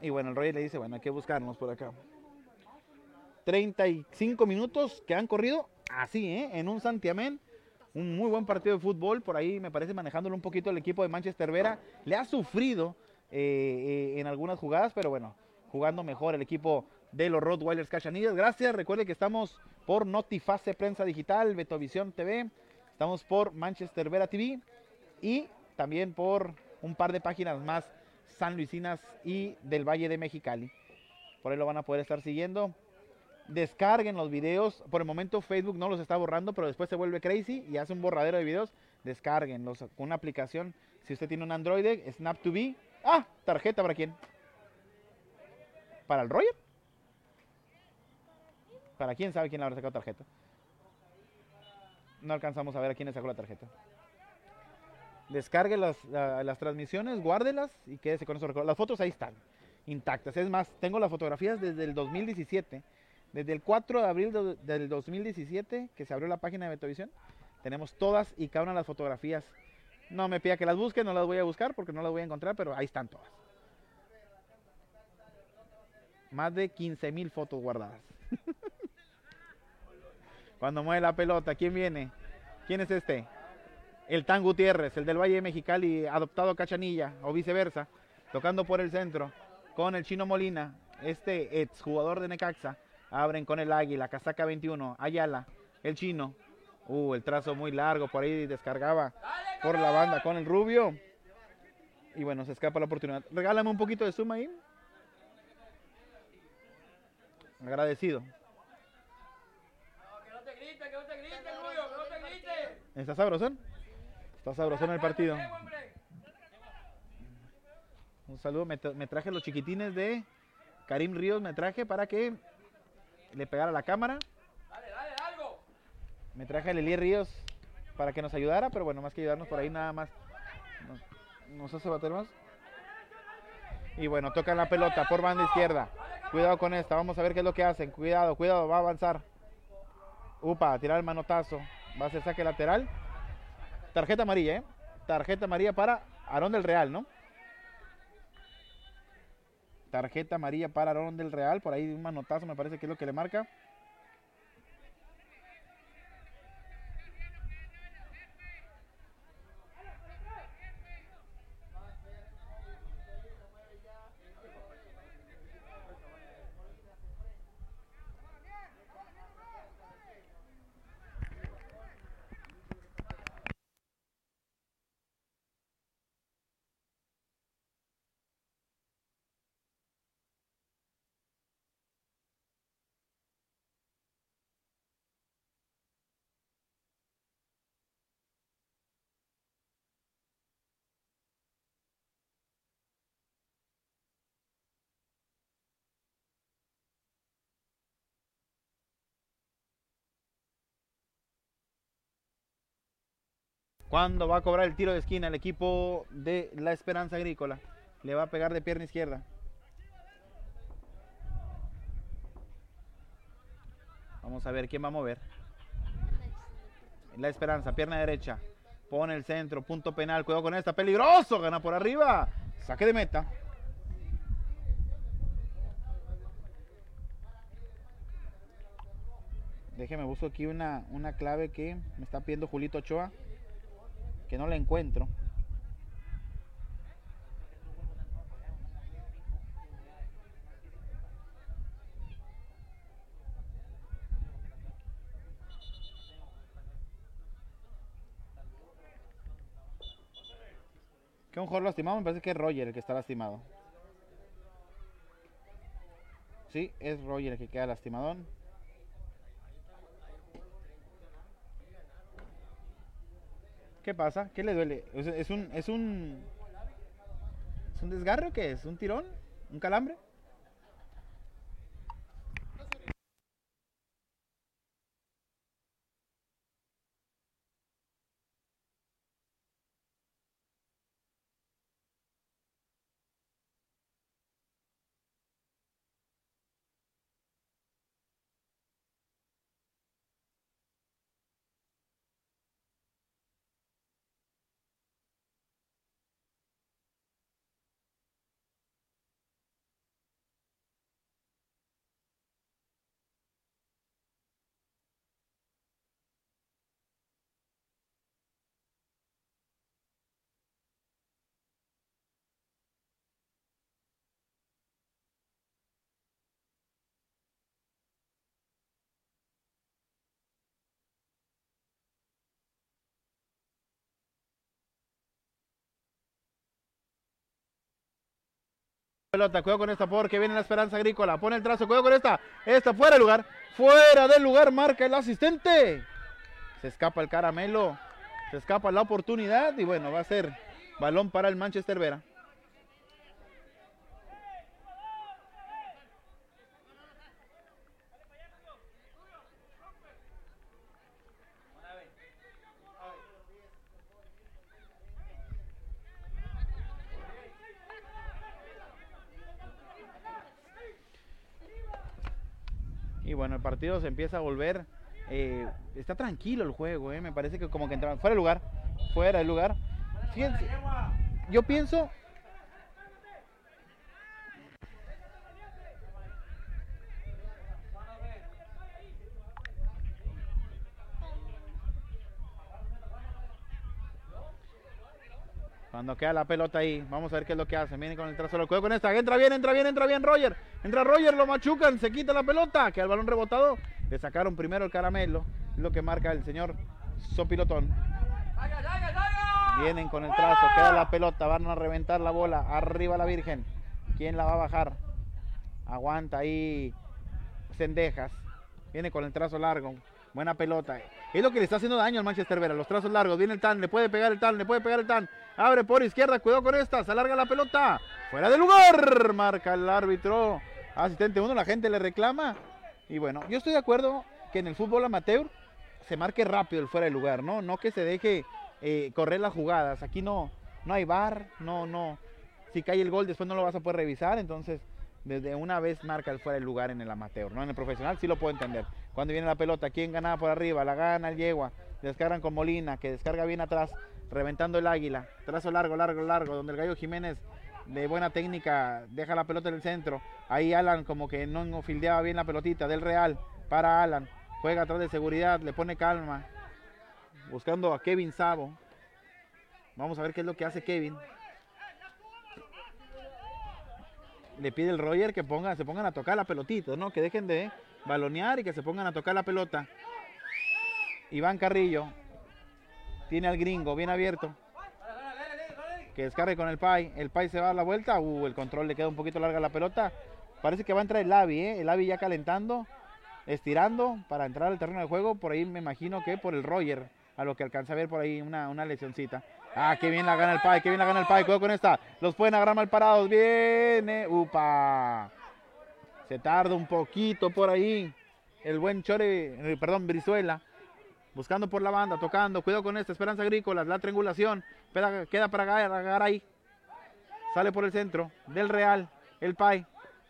Y bueno, el Roger le dice, bueno, hay que buscarnos por acá. 35 minutos que han corrido así, ¿eh? En un santiamén. Un muy buen partido de fútbol. Por ahí me parece manejándolo un poquito el equipo de Manchester Vera. Le ha sufrido eh, eh, en algunas jugadas, pero bueno, jugando mejor el equipo de los Rottweilers Cachanillas. Gracias. Recuerde que estamos por Notifase Prensa Digital, Betovisión TV. Estamos por Manchester Vera TV y también por un par de páginas más San Luisinas y del Valle de Mexicali. Por ahí lo van a poder estar siguiendo. Descarguen los videos. Por el momento Facebook no los está borrando, pero después se vuelve crazy y hace un borradero de videos. Descarguenlos con una aplicación. Si usted tiene un Android, Snap2B. Ah, tarjeta para quién? ¿Para el Roger? ¿Para quién sabe quién le habrá sacado tarjeta? No alcanzamos a ver a quién le sacó la tarjeta. Descargue las, la- las transmisiones, guárdelas y quédese con esos recuerdos. Las fotos ahí están, intactas. Es más, tengo las fotografías desde el 2017. Desde el 4 de abril do- del 2017, que se abrió la página de Betovisión, tenemos todas y cada una de las fotografías. No me pida que las busque, no las voy a buscar porque no las voy a encontrar, pero ahí están todas. Más de 15 mil fotos guardadas. Cuando mueve la pelota, ¿quién viene? ¿Quién es este? El Tan Gutiérrez, el del Valle de Mexicali, adoptado Cachanilla, o viceversa, tocando por el centro, con el Chino Molina, este exjugador de Necaxa, abren con el Águila, casaca 21, Ayala, el Chino, uh, el trazo muy largo, por ahí descargaba por la banda con el Rubio, y bueno, se escapa la oportunidad. Regálame un poquito de zoom ahí. Agradecido. ¿Está sabrosón? Está sabrosón el partido. Un saludo, me, tra- me traje los chiquitines de Karim Ríos, me traje para que le pegara la cámara. Me traje a Lili Ríos para que nos ayudara, pero bueno, más que ayudarnos por ahí nada más. Nos, nos hace bater más. Y bueno, tocan la pelota por banda izquierda. Cuidado con esta, vamos a ver qué es lo que hacen. Cuidado, cuidado, va a avanzar. Upa, tirar el manotazo. Va a ser saque lateral. Tarjeta amarilla, ¿eh? Tarjeta amarilla para Aarón del Real, ¿no? Tarjeta amarilla para Aarón del Real. Por ahí un manotazo me parece que es lo que le marca. Cuando va a cobrar el tiro de esquina el equipo de la Esperanza Agrícola. Le va a pegar de pierna izquierda. Vamos a ver quién va a mover. La Esperanza, pierna derecha. Pone el centro, punto penal. Cuidado con esta. Peligroso. Gana por arriba. Saque de meta. Déjeme busco aquí una, una clave que me está pidiendo Julito Ochoa. Que no la encuentro. ¿Qué un jugador lastimado? Me parece que es Roger el que está lastimado. Sí, es Roger el que queda lastimadón. ¿Qué pasa? ¿Qué le duele? ¿Es, un es un es un desgarro qué es? ¿Un tirón? ¿Un calambre? Pelota, cuidado con esta porque viene la esperanza agrícola, pone el trazo, cuidado con esta, esta fuera de lugar, fuera del lugar, marca el asistente, se escapa el caramelo, se escapa la oportunidad y bueno, va a ser balón para el Manchester Vera. Y bueno, el se empieza a volver. eh, está tranquilo el juego, eh, me parece que como que entra fuera de lugar. Fuera del lugar. Fíjense, yo pienso. Cuando queda la pelota ahí, vamos a ver qué es lo que hace. Viene con el trazo, lo cuidado con esta. Entra bien, entra bien, entra bien Roger. Entra Roger, lo machucan, se quita la pelota. Queda el balón rebotado. Le sacaron primero el caramelo. Es lo que marca el señor Sopilotón. Vienen con el trazo, queda la pelota, van a reventar la bola. Arriba la Virgen. ¿Quién la va a bajar? Aguanta ahí Cendejas. Viene con el trazo largo. Buena pelota. Es lo que le está haciendo daño al Manchester Vera. Los trazos largos. Viene el tan, le puede pegar el tan, le puede pegar el tan. Abre por izquierda, cuidado con esta. Se alarga la pelota. Fuera de lugar. Marca el árbitro. Asistente 1, la gente le reclama. Y bueno, yo estoy de acuerdo que en el fútbol amateur se marque rápido el fuera de lugar, ¿no? No que se deje eh, correr las jugadas. Aquí no, no hay bar, no, no. Si cae el gol, después no lo vas a poder revisar. Entonces, desde una vez marca el fuera de lugar en el amateur, ¿no? En el profesional sí lo puedo entender. Cuando viene la pelota, ¿quién ganaba por arriba? La gana el Yegua. Descargan con Molina, que descarga bien atrás, reventando el águila. Trazo largo, largo, largo, donde el Gallo Jiménez de buena técnica deja la pelota en el centro. Ahí Alan como que no fildeaba bien la pelotita del Real para Alan. Juega atrás de seguridad, le pone calma. Buscando a Kevin Sabo. Vamos a ver qué es lo que hace Kevin. Le pide el Roger que ponga, se pongan a tocar la pelotita, ¿no? Que dejen de balonear y que se pongan a tocar la pelota. Iván Carrillo. Tiene al gringo bien abierto. Que descargue con el Pai. El Pai se va a dar la vuelta. Uh, el control le queda un poquito larga la pelota. Parece que va a entrar el Lavi, ¿eh? El Lavi ya calentando, estirando para entrar al terreno de juego. Por ahí me imagino que por el Roger, a lo que alcanza a ver por ahí una, una lesioncita. Ah, qué bien la gana el Pai, qué bien la gana el Pai. Cuidado con esta. Los pueden agarrar mal parados. Viene. Upa. Se tarda un poquito por ahí. El buen Chore, eh, perdón, Brizuela. Buscando por la banda, tocando. Cuidado con esta. Esperanza Agrícola. La triangulación. Queda, para Garay. Sale por el centro. Del Real. El Pai.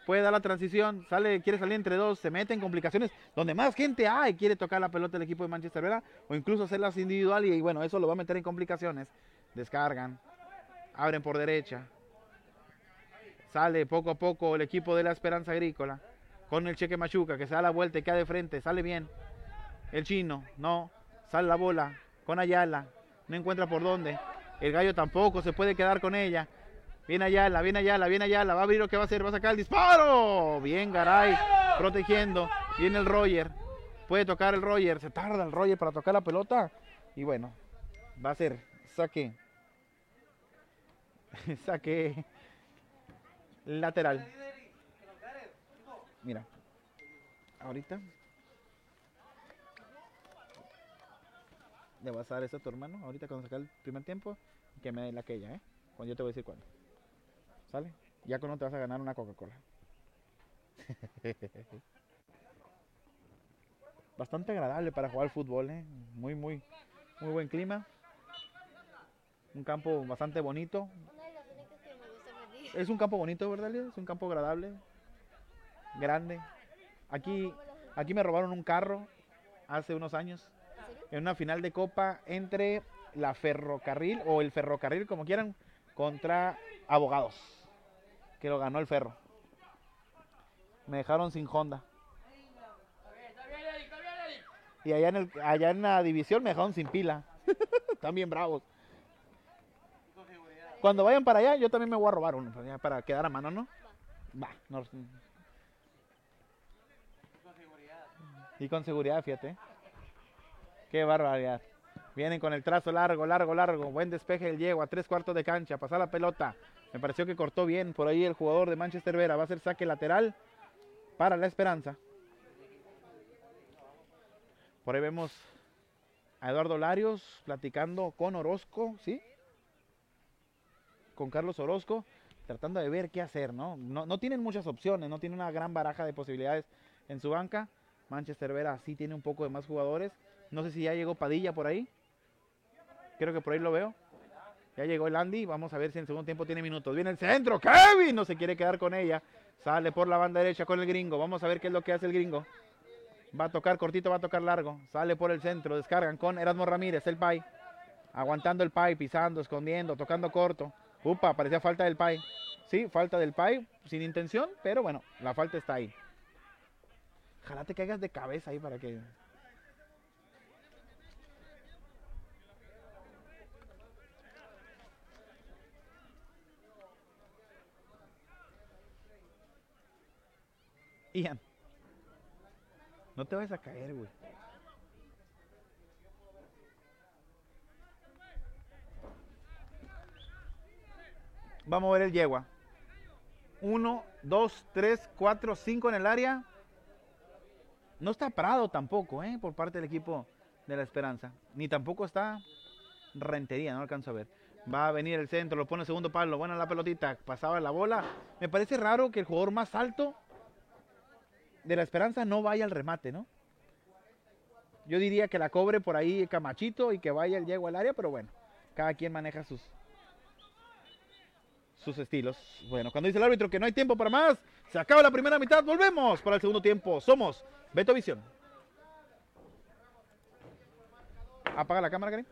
Puede dar la transición. Sale, quiere salir entre dos. Se mete en complicaciones. Donde más gente hay. Quiere tocar la pelota el equipo de Manchester, ¿verdad? O incluso hacerlas individual. Y, bueno, eso lo va a meter en complicaciones. Descargan. Abren por derecha. Sale poco a poco el equipo de la Esperanza Agrícola. Con el cheque Machuca. Que se da la vuelta y queda de frente. Sale bien. El chino. No. Sale la bola. Con Ayala. No encuentra por dónde. El gallo tampoco se puede quedar con ella. Viene Ayala, viene Ayala, viene Ayala. Va a abrir lo que va a hacer. Va a sacar el disparo. Bien, Garay. Protegiendo. Viene el Roger. Puede tocar el Roger. Se tarda el Roger para tocar la pelota. Y bueno, va a ser saque. saque lateral. Mira. Ahorita. Le vas a dar eso a tu hermano. Ahorita cuando saca el primer tiempo. Que me dé la aquella, ¿eh? Cuando yo te voy a decir cuándo. ¿Sale? Ya con no te vas a ganar una Coca-Cola. Bastante agradable para jugar fútbol, ¿eh? Muy, muy, muy buen clima. Un campo bastante bonito. Es un campo bonito, ¿verdad, Lía? Es un campo agradable. Grande. Aquí, aquí me robaron un carro hace unos años. ¿En una final de copa entre la ferrocarril o el ferrocarril, como quieran, contra abogados. Que lo ganó el ferro. Me dejaron sin Honda. Y allá en, el, allá en la división me dejaron sin pila. Están bien bravos. Cuando vayan para allá, yo también me voy a robar uno allá, para quedar a mano, ¿no? Va. no- y con seguridad, fíjate. Qué barbaridad. Vienen con el trazo largo, largo, largo. Buen despeje del Diego a tres cuartos de cancha. Pasar la pelota. Me pareció que cortó bien por ahí el jugador de Manchester Vera. Va a ser saque lateral para la Esperanza. Por ahí vemos a Eduardo Larios platicando con Orozco, ¿sí? Con Carlos Orozco, tratando de ver qué hacer, ¿no? No, no tienen muchas opciones, no tiene una gran baraja de posibilidades en su banca. Manchester Vera sí tiene un poco de más jugadores. No sé si ya llegó Padilla por ahí. Creo que por ahí lo veo. Ya llegó el Andy. Vamos a ver si en el segundo tiempo tiene minutos. Viene el centro. Kevin no se quiere quedar con ella. Sale por la banda derecha con el gringo. Vamos a ver qué es lo que hace el gringo. Va a tocar cortito, va a tocar largo. Sale por el centro. Descargan con Erasmo Ramírez, el Pai. Aguantando el Pai, pisando, escondiendo, tocando corto. Upa, parecía falta del Pai. Sí, falta del Pai, sin intención, pero bueno, la falta está ahí. Ojalá te caigas de cabeza ahí para que. Ian. No te vayas a caer, güey. Vamos a ver el yegua. Uno, dos, tres, cuatro, cinco en el área. No está Prado tampoco, ¿eh? Por parte del equipo de la Esperanza. Ni tampoco está Rentería, no alcanzo a ver. Va a venir el centro, lo pone segundo palo, buena la pelotita, pasaba la bola. Me parece raro que el jugador más alto de la Esperanza no vaya al remate, ¿no? Yo diría que la cobre por ahí Camachito y que vaya el Diego al área, pero bueno, cada quien maneja sus sus estilos. Bueno, cuando dice el árbitro que no hay tiempo para más, se acaba la primera mitad, volvemos para el segundo tiempo. Somos Beto Visión. Apaga la cámara, Karim.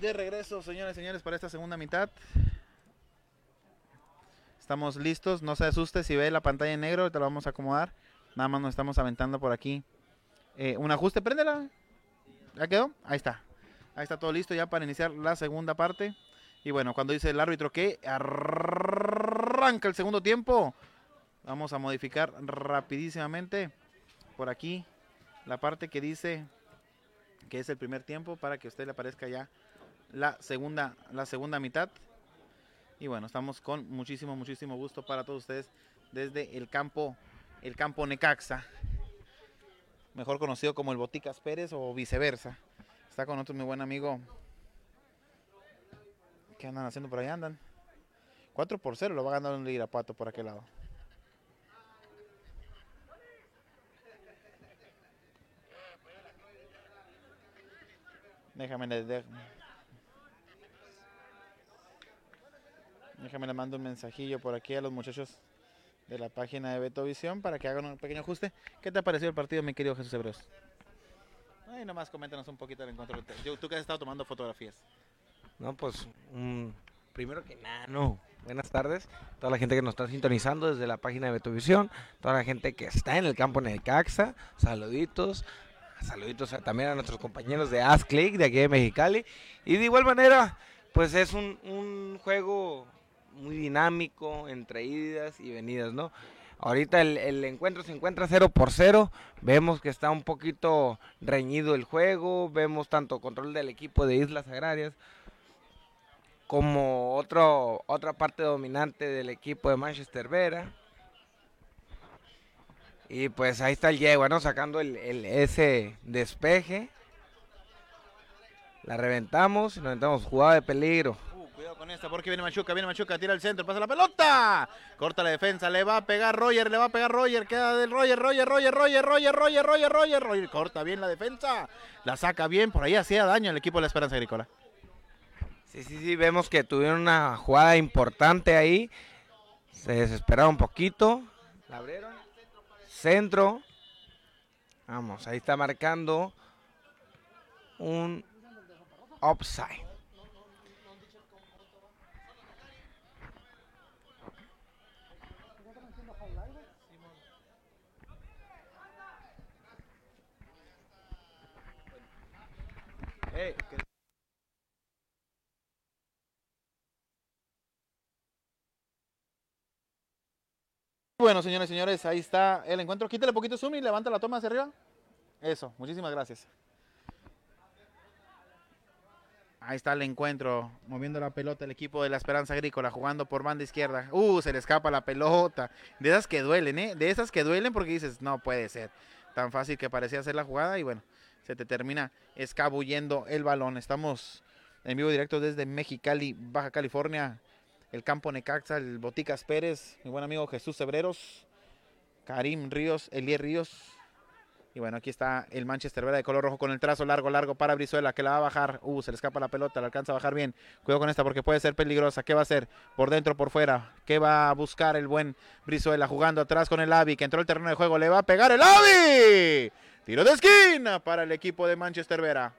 De regreso, señores y señores, para esta segunda mitad. Estamos listos. No se asuste si ve la pantalla en negro, te lo vamos a acomodar. Nada más nos estamos aventando por aquí. Eh, un ajuste, préndela. ¿Ya quedó? Ahí está. Ahí está todo listo ya para iniciar la segunda parte. Y bueno, cuando dice el árbitro que arranca el segundo tiempo, vamos a modificar rapidísimamente por aquí la parte que dice que es el primer tiempo para que usted le aparezca ya la segunda, la segunda mitad. Y bueno, estamos con muchísimo, muchísimo gusto para todos ustedes desde el campo, el campo Necaxa, mejor conocido como el Boticas Pérez o viceversa. Está con nosotros mi buen amigo. ¿Qué andan haciendo por ahí? Andan. 4 por 0 lo va a ganar un Irapuato por aquel lado. Déjame, le- déjame le mando un mensajillo por aquí a los muchachos de la página de Betovisión para que hagan un pequeño ajuste. ¿Qué te ha parecido el partido, mi querido Jesús Hebreos? Ay, nomás coméntanos un poquito del encuentro. Yo- Tú que has estado tomando fotografías. No, pues, mm, primero que nada, no. Buenas tardes. Toda la gente que nos está sintonizando desde la página de Betuvisión, toda la gente que está en el campo en el Caxa, saluditos. Saluditos a- también a nuestros compañeros de Click de aquí de Mexicali. Y de igual manera, pues es un, un juego muy dinámico, entre idas y venidas, ¿no? Ahorita el, el encuentro se encuentra 0 por 0. Vemos que está un poquito reñido el juego. Vemos tanto control del equipo de Islas Agrarias como otro, otra parte dominante del equipo de Manchester Vera. Y pues ahí está el Yegua, ¿no? Sacando el, el- ese despeje. La reventamos y nos aventamos jugada de peligro. Con esta porque viene Machuca, viene Machuca, tira al centro, pasa la pelota. Corta la defensa, le va a pegar Roger, le va a pegar Roger, queda del Roger, Roger, Roger, Roger, Roger, Roger, Roger, Roger, Roger. Corta bien la defensa, la saca bien, por ahí hacía daño el equipo de la Esperanza Agrícola. Sí, sí, sí, vemos que tuvieron una jugada importante ahí. Se desesperaron un poquito. La abrieron. Centro. Vamos, ahí está marcando un Bueno, señores y señores, ahí está el encuentro. Quítale poquito zoom y levanta la toma hacia arriba. Eso, muchísimas gracias. Ahí está el encuentro, moviendo la pelota el equipo de la Esperanza Agrícola, jugando por banda izquierda. Uh, se le escapa la pelota. De esas que duelen, ¿eh? De esas que duelen porque dices, no puede ser. Tan fácil que parecía hacer la jugada y bueno, se te termina escabullendo el balón. Estamos en vivo directo desde Mexicali, Baja California. El campo Necaxa, el Boticas Pérez, mi buen amigo Jesús Cebreros, Karim Ríos, Elier Ríos. Y bueno, aquí está el Manchester Vera de color rojo con el trazo largo, largo para Brizuela, que la va a bajar. Uh, se le escapa la pelota, la alcanza a bajar bien. Cuidado con esta porque puede ser peligrosa. ¿Qué va a hacer? Por dentro, por fuera. ¿Qué va a buscar el buen Brizuela jugando atrás con el Avi, que entró al terreno de juego? Le va a pegar el Avi. Tiro de esquina para el equipo de Manchester Vera.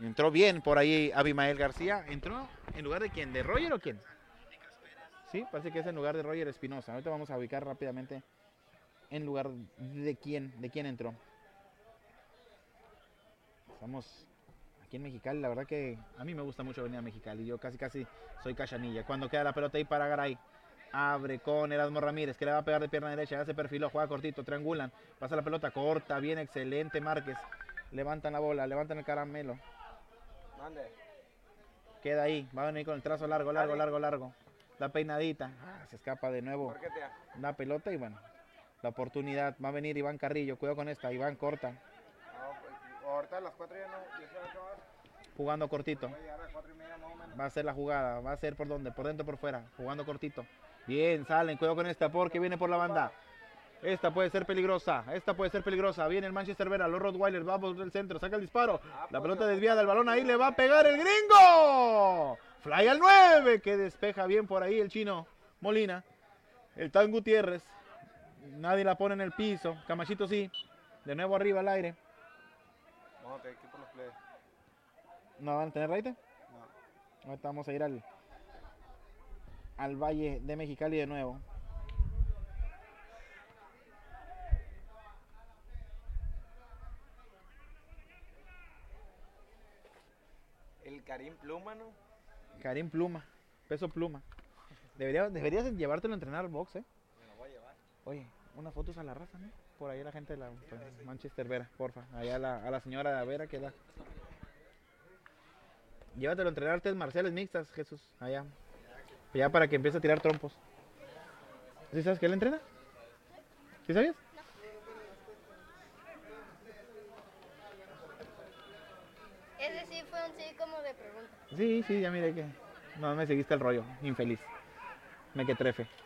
Entró bien por ahí Abimael García. ¿Entró en lugar de quién? ¿De Roger o quién? Sí, parece que es en lugar de Roger Espinosa. Ahorita vamos a ubicar rápidamente en lugar de quién, de quién entró. Estamos aquí en Mexicali, la verdad que a mí me gusta mucho venir a Mexicali. Yo casi casi soy cachanilla. Cuando queda la pelota ahí para Garay. Abre con Erasmo Ramírez, que le va a pegar de pierna derecha, ya se perfiló, juega cortito, triangulan, pasa la pelota corta, bien, excelente Márquez. Levantan la bola, levantan el caramelo. Queda ahí, va a venir con el trazo largo, largo, largo, largo. La peinadita, ah, se escapa de nuevo la pelota y bueno, la oportunidad. Va a venir Iván Carrillo, cuidado con esta, Iván corta, Ahorita a las 4 ya no, jugando cortito. a las 4 y media más o menos. Va a ser la jugada, va a ser por donde, por dentro, por fuera, jugando cortito. Bien, salen, cuidado con esta porque viene por la banda. Esta puede ser peligrosa, esta puede ser peligrosa. Viene el Manchester Vera, los Rottweilers, va por el centro, saca el disparo. La pelota desviada, el balón ahí le va a pegar el gringo. Fly al 9, que despeja bien por ahí el chino Molina. El Tan Gutiérrez, nadie la pone en el piso. Camachito sí, de nuevo arriba al aire. Por los play. ¿No van a tener raite? Ahorita vamos a ir al, al Valle de Mexicali de nuevo. El Karim Pluma, ¿no? Karim Pluma, peso pluma. Debería, deberías llevártelo a entrenar al box, ¿eh? Me lo voy a llevar. Oye, unas fotos a la raza, ¿no? Por ahí la gente de la pues, Manchester Vera, porfa. Allá a la, a la señora Vera que da. Llévatelo a entrenar artes marciales mixtas, Jesús, allá. Ya para que empiece a tirar trompos. ¿Sí sabes que él entrena? ¿Sí sabías? Ese sí fue un sí como de pregunta. Sí, sí, ya miré que. No me seguiste el rollo, infeliz. Me que trefe.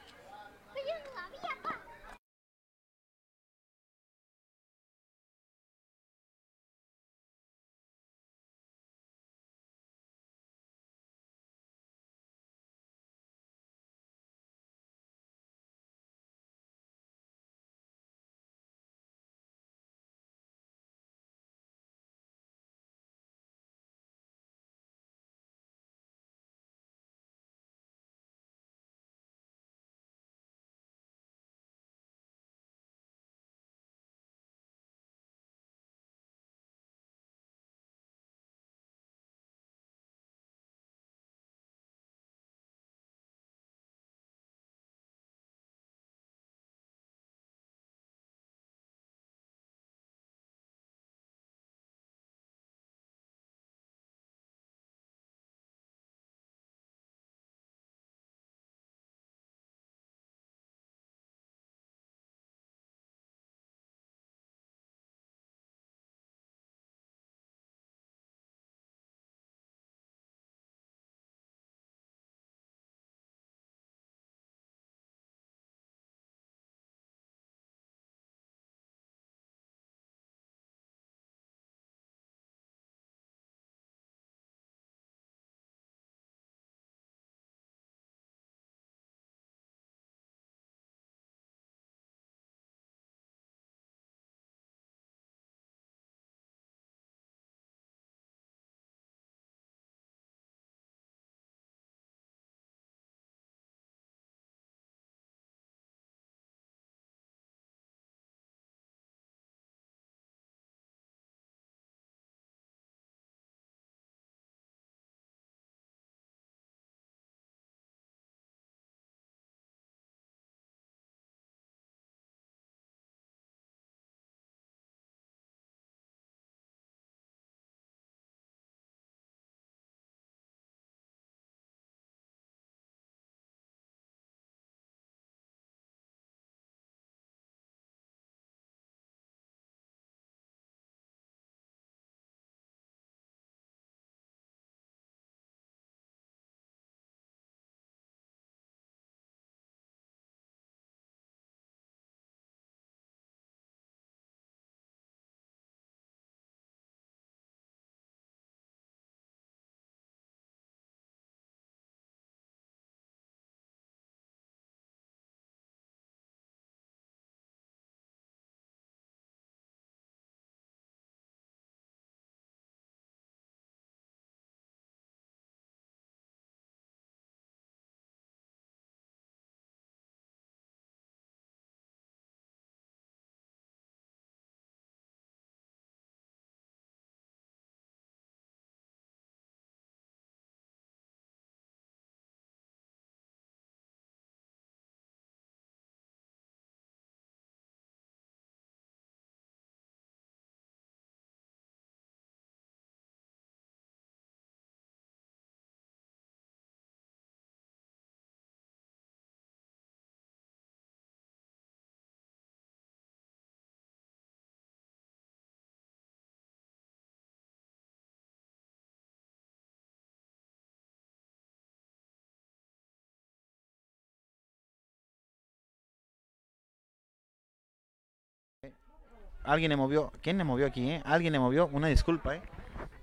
Alguien le movió. ¿Quién le movió aquí, eh? Alguien le movió. Una disculpa, eh.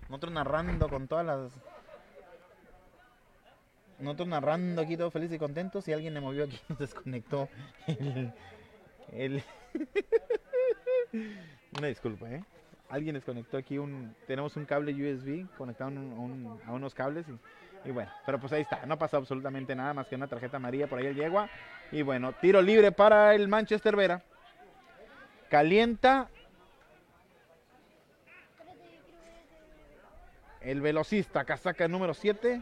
Nosotros narrando con todas las. Nosotros narrando aquí todos felices y contentos. Y alguien le movió aquí. Nos desconectó. El. Una disculpa, eh. alguien les conectó aquí un, tenemos un cable USB conectado a, un- a un- a unos cables y, y bueno, pero pues ahí está, no pasó absolutamente nada más que una tarjeta amarilla por ahí el yegua. Y bueno, tiro libre para el Manchester Vera. Calienta el velocista, casaca número 7.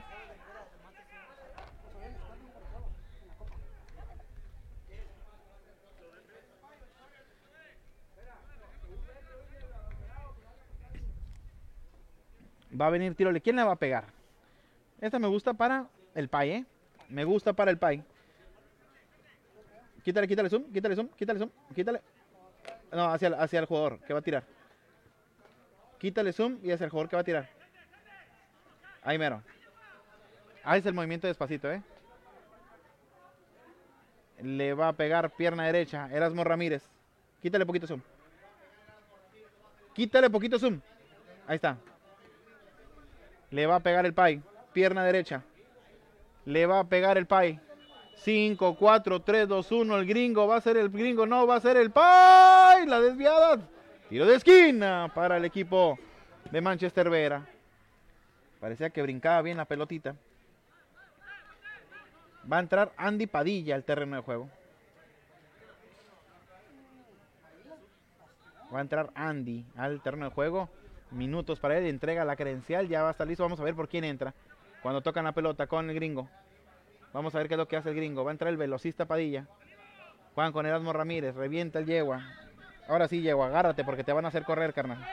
Va a venir tiro libre. ¿Quién le va a pegar? Esta me gusta para el pay, ¿eh? Me gusta para el pay. Quítale, quítale zoom, quítale zoom, quítale zoom, quítale. No, hacia, hacia el jugador que va a tirar. Quítale zoom y hacia el jugador que va a tirar. Ahí mero. Ah, es el movimiento despacito, ¿eh? Le va a pegar pierna derecha. Erasmo Ramírez. Quítale poquito zoom. Quítale poquito zoom. Ahí está. Le va a pegar el pay. Pierna derecha. Le va a pegar el pay. 5, 4, 3, 2, 1. El gringo va a ser el gringo. No, va a ser el pay. La desviada. Tiro de esquina para el equipo de Manchester Vera. Parecía que brincaba bien la pelotita. Va a entrar Andy Padilla al terreno de juego. Va a entrar Andy al terreno de juego. Minutos para él. Entrega la credencial. Ya va a estar listo. Vamos a ver por quién entra. Cuando tocan la pelota con el gringo. Vamos a ver qué es lo que hace el gringo. Va a entrar el velocista Padilla. Juan con Erasmo Ramírez. Revienta el yegua. Ahora sí, yegua. Agárrate porque te van a hacer correr, carnal.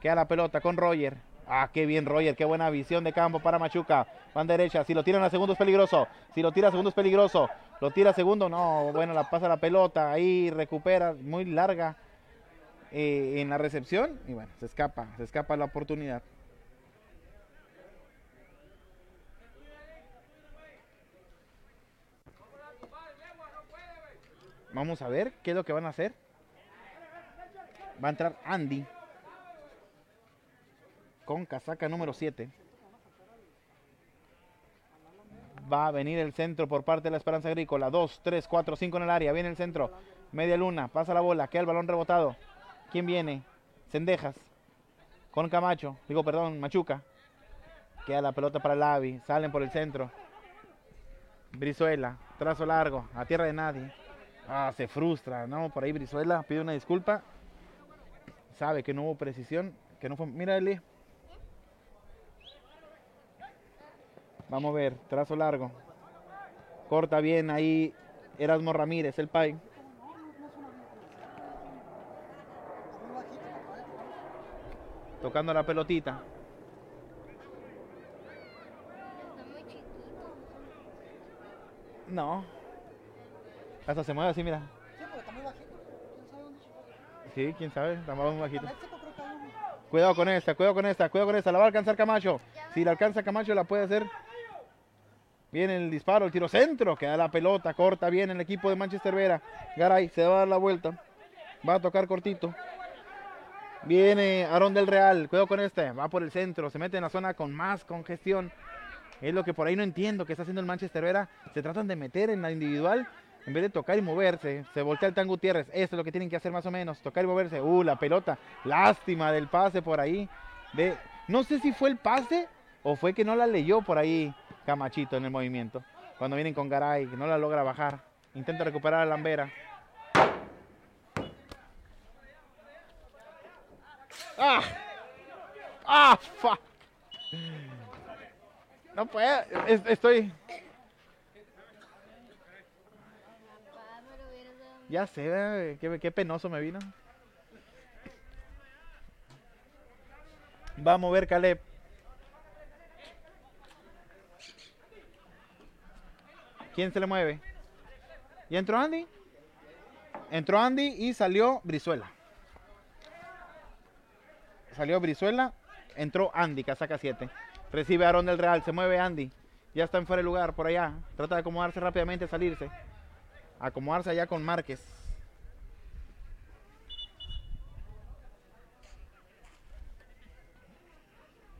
Queda la pelota con Roger. Ah, qué bien Roger, qué buena visión de campo para Machuca. Van derecha, si lo tiran a segundo es peligroso. Si lo tira a segundo es peligroso. Lo tira a segundo, no, bueno, la pasa la pelota, ahí recupera, muy larga eh, en la recepción. Y bueno, se escapa, se escapa la oportunidad. Vamos a ver qué es lo que van a hacer. Va a entrar Andy con casaca número 7. Va a venir el centro por parte de la Esperanza Agrícola. 2, 3, 4, 5 en el área. Viene el centro. Media luna. Pasa la bola. Queda el balón rebotado. ¿Quién viene? Cendejas. Con Camacho. Digo, perdón, Machuca. Queda la pelota para el Avi. Salen por el centro. Brizuela. Trazo largo. A tierra de nadie. Ah, se frustra. No, por ahí Brizuela. Pide una disculpa. Sabe que no hubo precisión. Que no fue. Mira, Eli. Vamos a ver, trazo largo. Corta bien ahí Erasmo Ramírez, el pay. Tocando la pelotita. No. Hasta se mueve así, mira. Sí, pero está muy bajito. ¿Quién sabe dónde? Sí, quién sabe, está muy bajito. Cuidado con esta, cuidado con esta, cuidado con esta. La va a alcanzar Camacho. Si la alcanza Camacho, la puede hacer. Viene el disparo, el tiro centro. Queda la pelota, corta bien el equipo de Manchester Vera. Garay se va a dar la vuelta. Va a tocar cortito. Viene Aarón del Real. Cuidado con este. Va por el centro. Se mete en la zona con más congestión. Es lo que por ahí no entiendo que está haciendo el Manchester Vera. Se tratan de meter en la individual en vez de tocar y moverse. Se voltea el Tan Gutiérrez. Esto es lo que tienen que hacer más o menos. Tocar y moverse. Uh, la pelota. Lástima del pase por ahí. De... No sé si fue el pase o fue que no la leyó por ahí Camachito en el movimiento. Cuando vienen con Garay, que no la logra bajar. Intenta recuperar a Lambera. ¡Ah! ¡Ah! Fuck. No puedo. es- Estoy. Papá, me lo hubieras dado a mí. Ya sé, eh, qué, qué penoso me vino. Va a mover Caleb. ¿Quién se le mueve? ¿Y entró Andy? Entró Andy y salió Brizuela. Salió Brizuela, entró Andy, casaca 7. Recibe Aaron del Real, se mueve Andy. Ya está en fuera de lugar por allá. Trata de acomodarse rápidamente, salirse. Acomodarse allá con Márquez.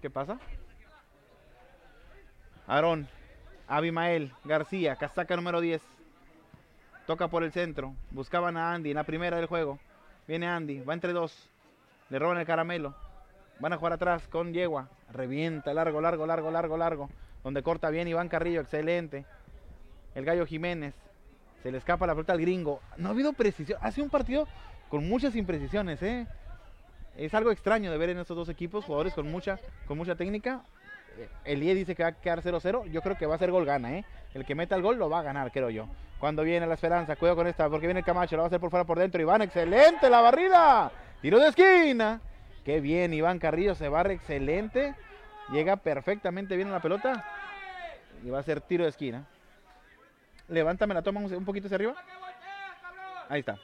¿Qué pasa? Aarón, Abimael, García, casaca número 10. Toca por el centro. Buscaban a Andy en la primera del juego. Viene Andy, va entre dos. Le roban el caramelo. Van a jugar atrás con Yegua. Revienta, largo, largo, largo, largo, largo. Donde corta bien Iván Carrillo, excelente. El Gallo Jiménez. Se le escapa la pelota al gringo. No ha habido precisión. Ha sido un partido con muchas imprecisiones, ¿eh? Es algo extraño de ver en estos dos equipos, jugadores con mucha, con mucha técnica. Eh, Elie dice que va a quedar 0-0. Yo creo que va a ser gol gana, ¿eh? El que meta el gol lo va a ganar, creo yo. Cuando viene la esperanza, cuidado con esta, porque viene el Camacho, lo va a hacer por fuera por dentro. Iván, excelente la barrida. Tiro de esquina. Qué bien, Iván Carrillo se barre excelente. Llega perfectamente bien a la pelota. Y va a ser tiro de esquina. Levántame la toma un, poquito hacia arriba. Ahí está.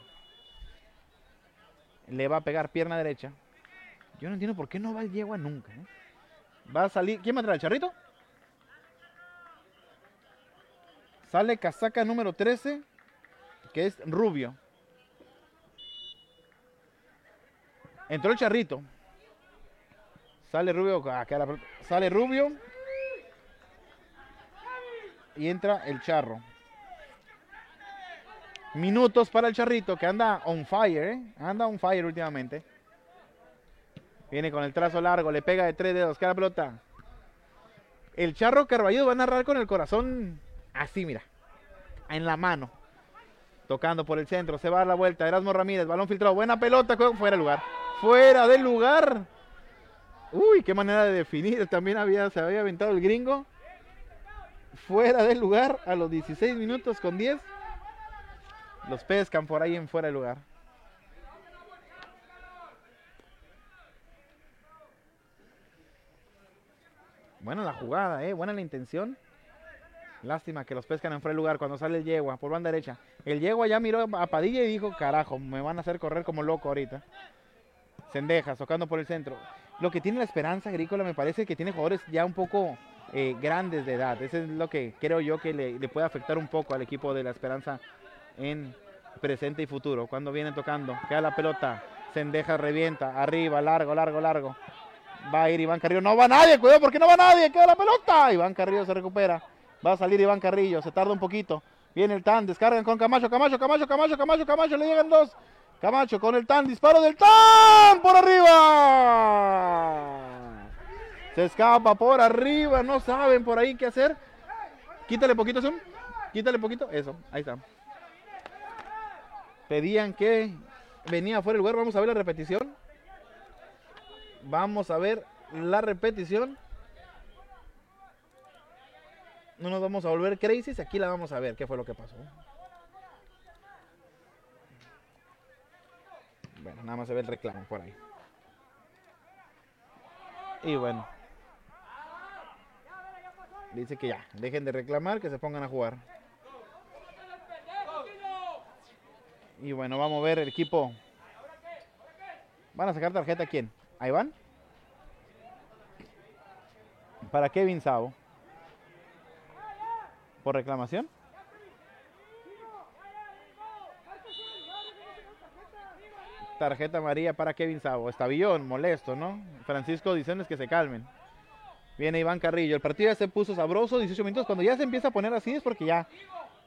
Le va a pegar pierna derecha. Yo no entiendo por qué no va el yegua nunca. ¿eh? Va a salir. ¿Quién va a entrar? ¿El charrito? Sale casaca número 13, que es Rubio. Entró el charrito. Sale Rubio. acá la pelota. sale Rubio. Y entra el charro. Minutos para el charrito que anda on fire, ¿eh? Anda on fire últimamente. Viene con el trazo largo, le pega de tres dedos, cada pelota. El charro Carballo va a narrar con el corazón así, mira. En la mano. Tocando por el centro, se va a dar la vuelta. Erasmo Ramírez, balón filtrado, buena pelota, fuera de lugar. Fuera del lugar. Uy, qué manera de definir. También había, se había aventado el gringo. Fuera del lugar a los 16 minutos con 10. Los pescan por ahí en fuera de lugar. Buena la jugada, eh. Buena la intención. Lástima que los pescan en fuera de lugar cuando sale el yegua por banda derecha. El yegua ya miró a Padilla y dijo, carajo, me van a hacer correr como loco ahorita. Sendejas, tocando por el centro. Lo que tiene la esperanza agrícola me parece que tiene jugadores ya un poco eh, grandes de edad. Eso es lo que creo yo que le, le, puede afectar un poco al equipo de la esperanza en presente y futuro. Cuando vienen tocando, queda la pelota, Sendejas revienta, arriba, largo, largo, largo. Va a ir Iván Carrillo, no va nadie, cuidado porque no va nadie, queda la pelota. Iván Carrillo se recupera. Va a salir Iván Carrillo, se tarda un poquito. Viene el TAN, descargan con Camacho, Camacho, Camacho, Camacho, Camacho, Camacho, le llegan dos. Camacho con el TAN, disparo del TAN por arriba. Se escapa por arriba, no saben por ahí qué hacer. Quítale poquito zoom, quítale poquito, eso, ahí está. Pedían que venía fuera del lugar, vamos a ver la repetición. Vamos a ver la repetición. No nos vamos a volver crazy, aquí la vamos a ver qué fue lo que pasó. Bueno, nada más se ve el reclamo por ahí. Y bueno. Dice que ya, dejen de reclamar, que se pongan a jugar. Y bueno, vamos a ver el equipo. ¿Van a sacar tarjeta a quién? ¿A Iván? Para Kevin Sabo. ¿Por reclamación? Tarjeta amarilla para Kevin Sabo. Estabillón, molesto, ¿no? Francisco diciéndoles que se calmen. Viene Iván Carrillo. El partido ya se puso sabroso, 18 minutos. Cuando ya se empieza a poner así es porque ya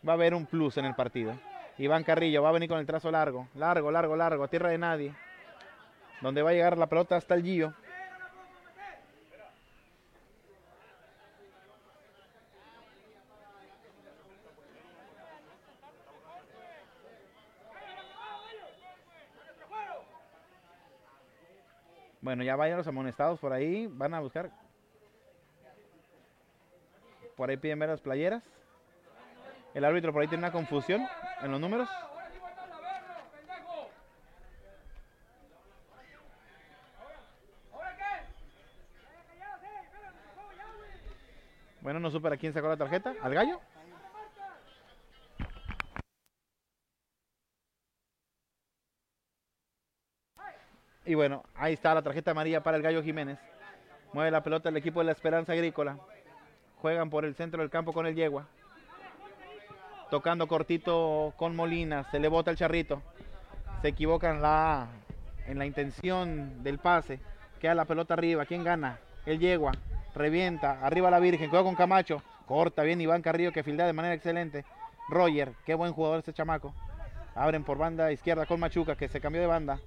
va a haber un plus en el partido. Iván Carrillo va a venir con el trazo largo. Largo, largo, largo. A tierra de nadie. Donde va a llegar la pelota hasta el Gio. Bueno, ya vayan los amonestados por ahí. Van a buscar. Por ahí piden ver las playeras. El árbitro por ahí tiene una confusión en los números. Bueno, no supe a quién sacó la tarjeta. ¿Al gallo? Y bueno, ahí está la tarjeta amarilla para el Gallo Jiménez. Mueve la pelota el equipo de la Esperanza Agrícola. Juegan por el centro del campo con el Yegua. Tocando cortito con Molina. Se le bota el charrito. Se equivocan en la, en la intención del pase. Queda la pelota arriba. ¿Quién gana? El Yegua. Revienta. Arriba la Virgen. Juega con Camacho. Corta bien Iván Carrillo que fildea de manera excelente. Roger. Qué buen jugador este chamaco. Abren por banda izquierda con Machuca, que se cambió de banda.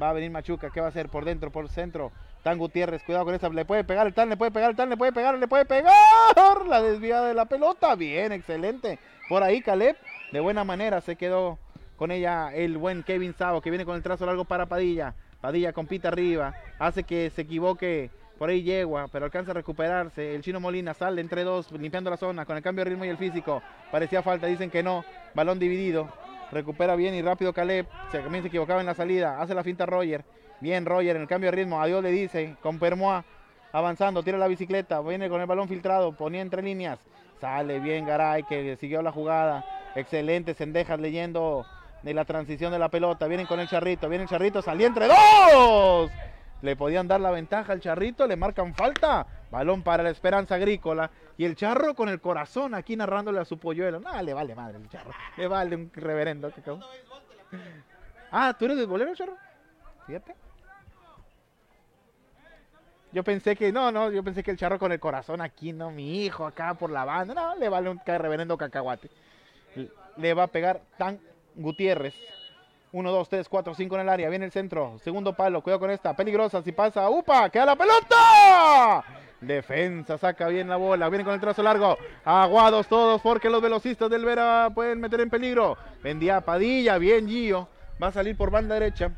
Va a venir Machuca, ¿qué va a hacer? Por dentro, por centro. Tan Gutiérrez, cuidado con esta. Le puede pegar el tan, le puede pegar el tan, le puede pegar, le puede pegar. La desviada de la pelota. Bien, excelente. Por ahí Caleb, de buena manera, se quedó con ella el buen Kevin Savo, que viene con el trazo largo para Padilla. Padilla compite arriba, hace que se equivoque por ahí Yegua, pero alcanza a recuperarse. El chino Molina sale entre dos, limpiando la zona con el cambio de ritmo y el físico. Parecía falta, dicen que no. Balón dividido. Recupera bien y rápido Caleb. Se, también se equivocaba en la salida. Hace la finta Roger. Bien Roger en el cambio de ritmo. Adiós le dice. Con Permoa. Avanzando, tira la bicicleta. Viene con el balón filtrado. Ponía entre líneas. Sale bien Garay que siguió la jugada. Excelente. Sendejas leyendo de la transición de la pelota. Vienen con el charrito. Viene el charrito. Salía entre dos. Le podían dar la ventaja al charrito. Le marcan falta. Balón para la esperanza agrícola. Y el charro con el corazón aquí narrándole a su polluelo. No, le vale madre el charro. Le vale un reverendo. Ah, ¿tú eres de bolero, charro? Fíjate. Yo pensé que, no, no, yo pensé que el charro con el corazón aquí, no, mi hijo acá por la banda. No, le vale un reverendo cacahuate. Le va a pegar Tan Gutiérrez. 1, 2, 3, 4, 5 en el área. Viene el centro. Segundo palo. Cuidado con esta. Peligrosa. Si pasa. ¡Upa! ¡Queda la pelota! Defensa. Saca bien la bola. Viene con el trazo largo. Aguados todos porque los velocistas del Vera pueden meter en peligro. Vendía Padilla. Bien Gio. Va a salir por banda derecha.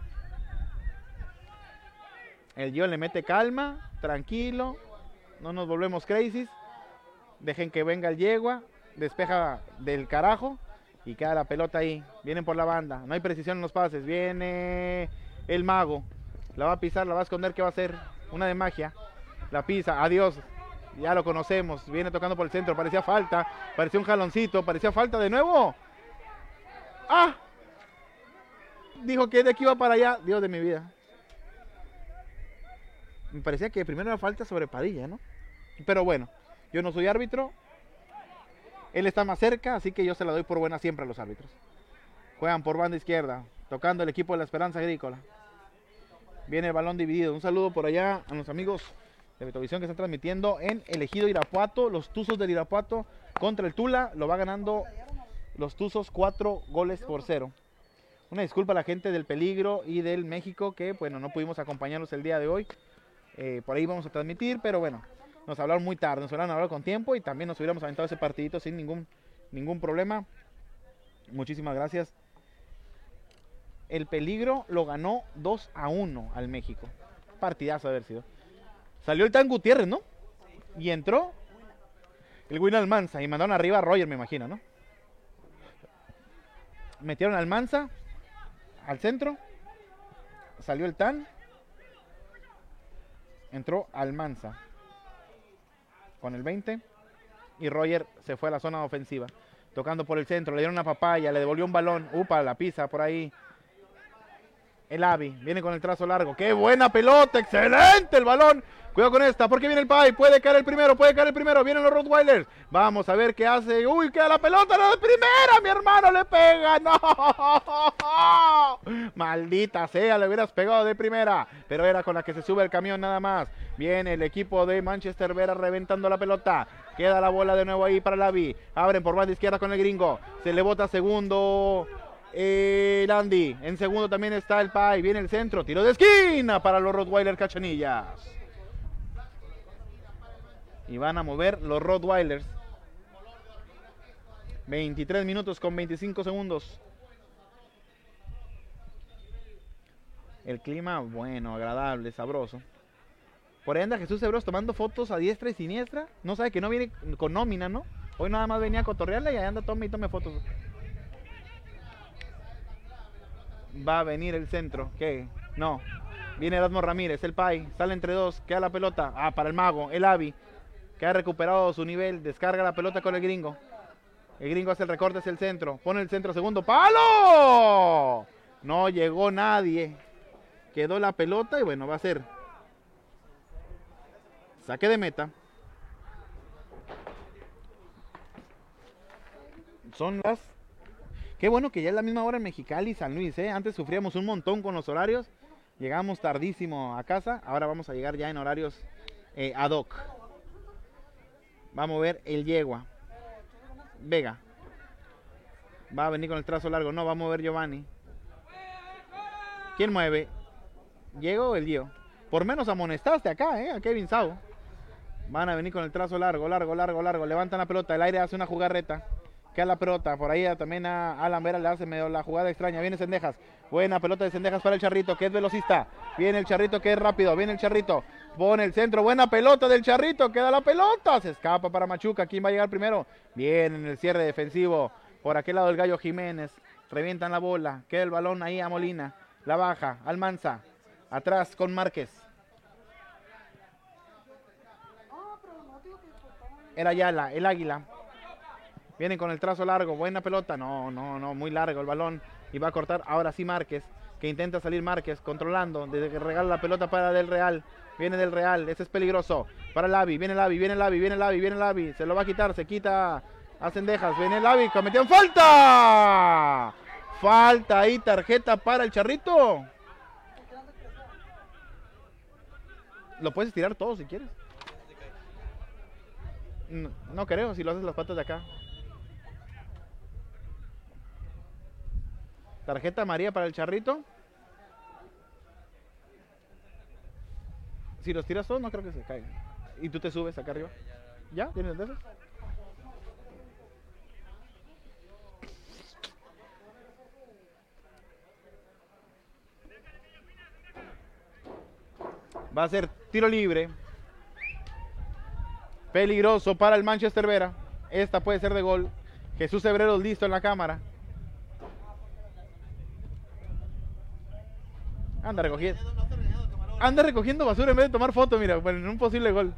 El Gio le mete calma. Tranquilo. No nos volvemos crazy. Dejen que venga el yegua. Despeja del carajo. Y queda la pelota ahí. Vienen por la banda. No hay precisión en los pases. Viene el mago. La va a pisar, la va a esconder. ¿Qué va a hacer? Una de magia. La pisa. Adiós. Ya lo conocemos. Viene tocando por el centro. Parecía falta. Parecía un jaloncito. Parecía falta de nuevo. ¡Ah! Dijo que de aquí va para allá. Dios de mi vida. Me parecía que primero era falta sobre Padilla, ¿no? Pero bueno, yo no soy árbitro. Él está más cerca, así que yo se la doy por buena siempre a los árbitros. Juegan por banda izquierda, tocando el equipo de la Esperanza Agrícola. Viene el balón dividido. Un saludo por allá a los amigos de Betovisión que están transmitiendo en el Ejido Irapuato. Los Tuzos del Irapuato contra el Tula. Lo va ganando los Tuzos cuatro goles por cero. Una disculpa a la gente del Peligro y del México que, bueno, no pudimos acompañarlos el día de hoy. Eh, por ahí vamos a transmitir, pero bueno, nos hablaron muy tarde, nos hubieran hablado con tiempo y también nos hubiéramos aventado ese partidito sin ningún, ningún problema. Muchísimas gracias. El peligro lo ganó 2 a 1 al México. Partidazo haber sido. Salió el Tan Gutiérrez, ¿no? Y entró el Win Almanza y mandaron arriba a Roger, me imagino, ¿no? Metieron Almanza al centro. Salió el Tan. Entró Almanza con el 20 y Roger se fue a la zona ofensiva. Tocando por el centro, le dieron una papaya, le devolvió un balón. Upa, la pisa por ahí. El Avi viene con el trazo largo. ¡Qué buena pelota! ¡Excelente el balón! Cuidado con esta, porque viene el Pai. Puede caer el primero, puede caer el primero. Vienen los Rottweilers. Vamos a ver qué hace. ¡Uy, queda la pelota! ¡La de primera! ¡Mi hermano le pega! ¡No! Maldita sea, le hubieras pegado de primera. Pero era con la que se sube el camión nada más. Viene el equipo de Manchester Vera reventando la pelota. Queda la bola de nuevo ahí para Lavi. Abren por banda izquierda con el gringo. Se le bota segundo. El Andy. En segundo también está el Pai. Viene el centro. Tiro de esquina para los Rottweiler Cachanillas. Y van a mover los Rottweilers. 23 minutos con 25 segundos. El clima bueno, agradable, sabroso. Por ahí anda Jesús Hebros tomando fotos a diestra y siniestra. No sabe que no viene con nómina, ¿no? Hoy nada más venía a cotorrearla y ahí anda tome y tome fotos. Va a venir el centro. ¿Qué? No. Viene Erasmo Ramírez, el Pai. Sale entre dos. Queda la pelota. Ah, para el mago, el Avi. Que ha recuperado su nivel. Descarga la pelota con el gringo. El gringo hace el recorte hacia el centro. Pone el centro, segundo palo. No llegó nadie. Quedó la pelota y bueno, va a ser saque de meta. Son las Qué bueno que ya es la misma hora en Mexicali y San Luis, ¿eh? Antes sufríamos un montón con los horarios. Llegamos tardísimo a casa. Ahora vamos a llegar ya en horarios eh, ad hoc. Va a mover el yegua. Vega. Va a venir con el trazo largo. No, va a mover Giovanni. ¿Quién mueve? ¿Diego o el Dio? Por menos amonestaste acá, ¿eh? A Kevin Sau. Van a venir con el trazo largo, largo, largo, largo. Levantan la pelota. El aire hace una jugarreta. Queda la pelota. Por ahí también a Alan Vera le hace medio la jugada extraña. Viene Sendejas. Buena pelota de Sendejas para el Charrito, que es velocista. Viene el Charrito, que es rápido. Viene el Charrito. Pone el centro. Buena pelota del Charrito. Queda la pelota. Se escapa para Machuca. ¿Quién va a llegar primero? Bien en el cierre defensivo. Por aquel lado el Gallo Jiménez. Revientan la bola. Queda el balón ahí a Molina. La baja. Almanza. Atrás con Márquez. Era Yala, el águila. Vienen con el trazo largo, buena pelota. No, no, no, muy largo el balón. Y va a cortar ahora sí Márquez, que intenta salir Márquez, controlando, desde que regala la pelota para Del Real. Viene Del Real, ese es peligroso. Para el Avi, viene el Avi, viene el Avi, viene el Avi, viene el Avi. Se lo va a quitar, se quita a Cendejas. Viene el Avi, cometió falta. Falta ahí, tarjeta para el charrito. Lo puedes estirar todo si quieres. No, no creo, si lo haces las patas de acá. Tarjeta amarilla para el charrito. Si los tiras todos, no creo que se caigan. Y tú te subes acá arriba. ¿Ya? ¿Tienes de esos? Va a ser tiro libre. Peligroso para el Manchester Vera. Esta puede ser de gol. Jesús Hebreros listo en la cámara. Anda recogiendo. Anda recogiendo basura en vez de tomar foto, mira, bueno, en un posible gol.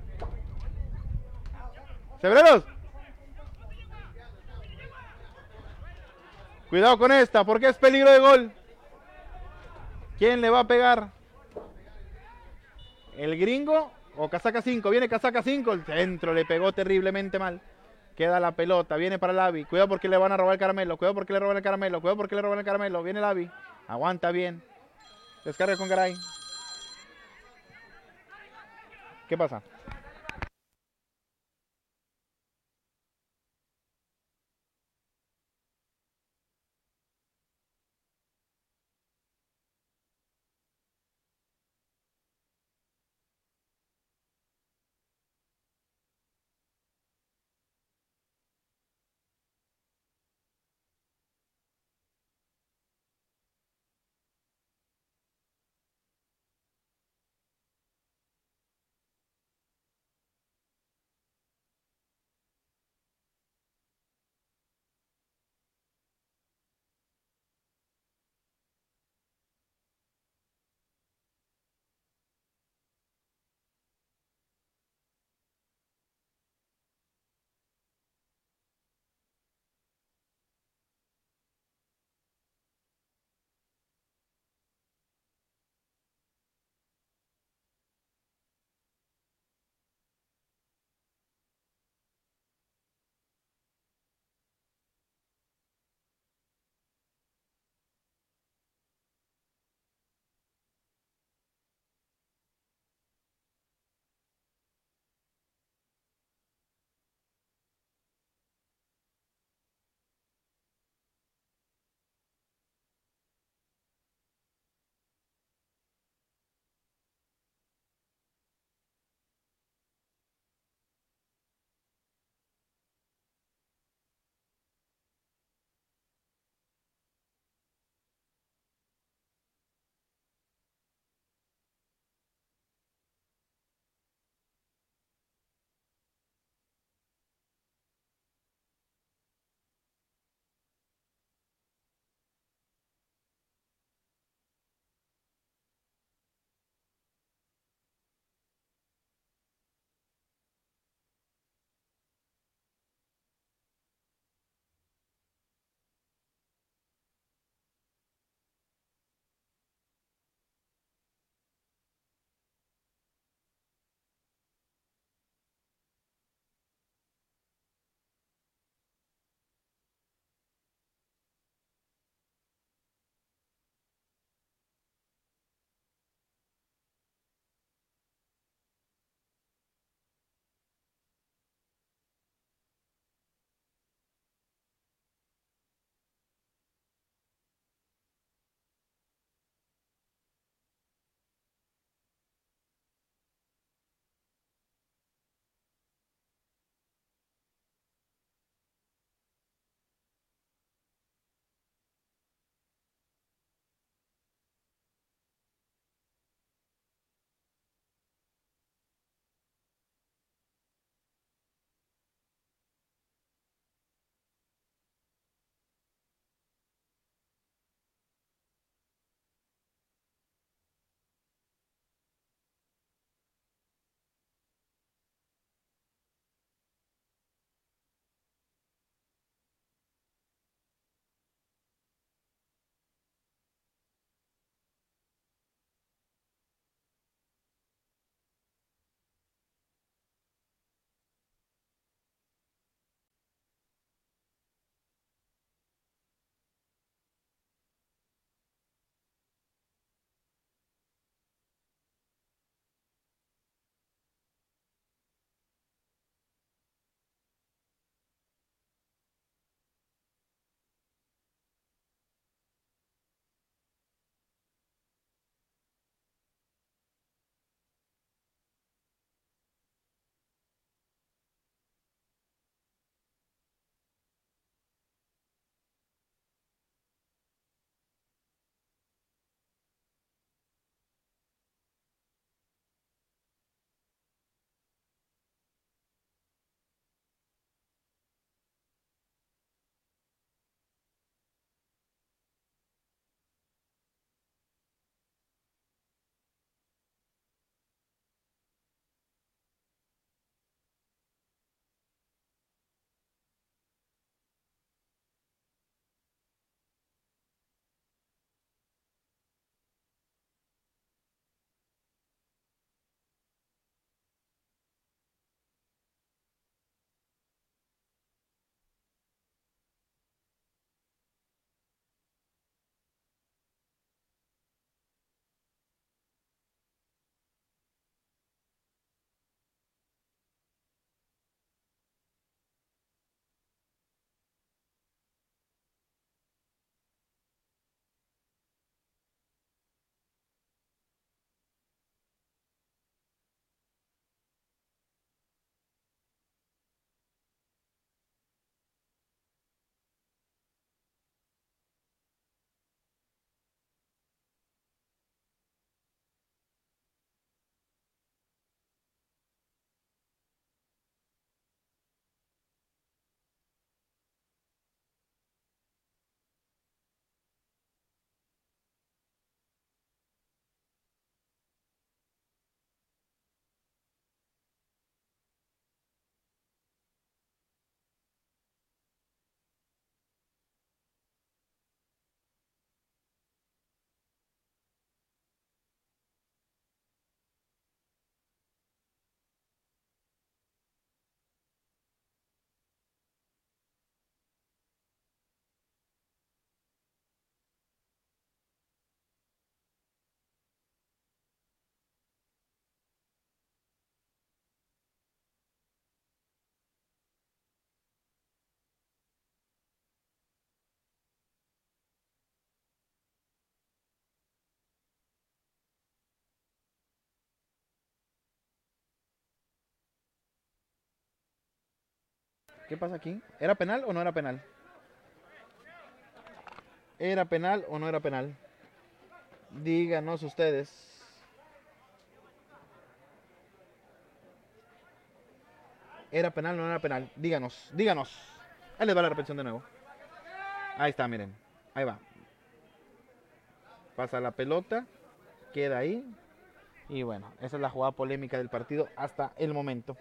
Cebreros. Cuidado con esta, porque es peligro de gol. ¿Quién le va a pegar? ¿El gringo o casaca 5? Viene casaca 5, el centro le pegó terriblemente mal. Queda la pelota, viene para el Avi. Cuidado porque le van a robar el caramelo. Cuidado porque le roban el caramelo. Cuidado porque le roban el caramelo. Viene el Avi. Aguanta bien. Descarga con Garay. ¿Qué pasa? ¿Qué pasa aquí? ¿Era penal o no era penal? ¿Era penal o no era penal? Díganos ustedes. ¿Era penal o no era penal? Díganos, díganos. Ahí les va la repetición de nuevo. Ahí está, miren. Ahí va. Pasa la pelota. Queda ahí. Y bueno, esa es la jugada polémica del partido hasta el momento.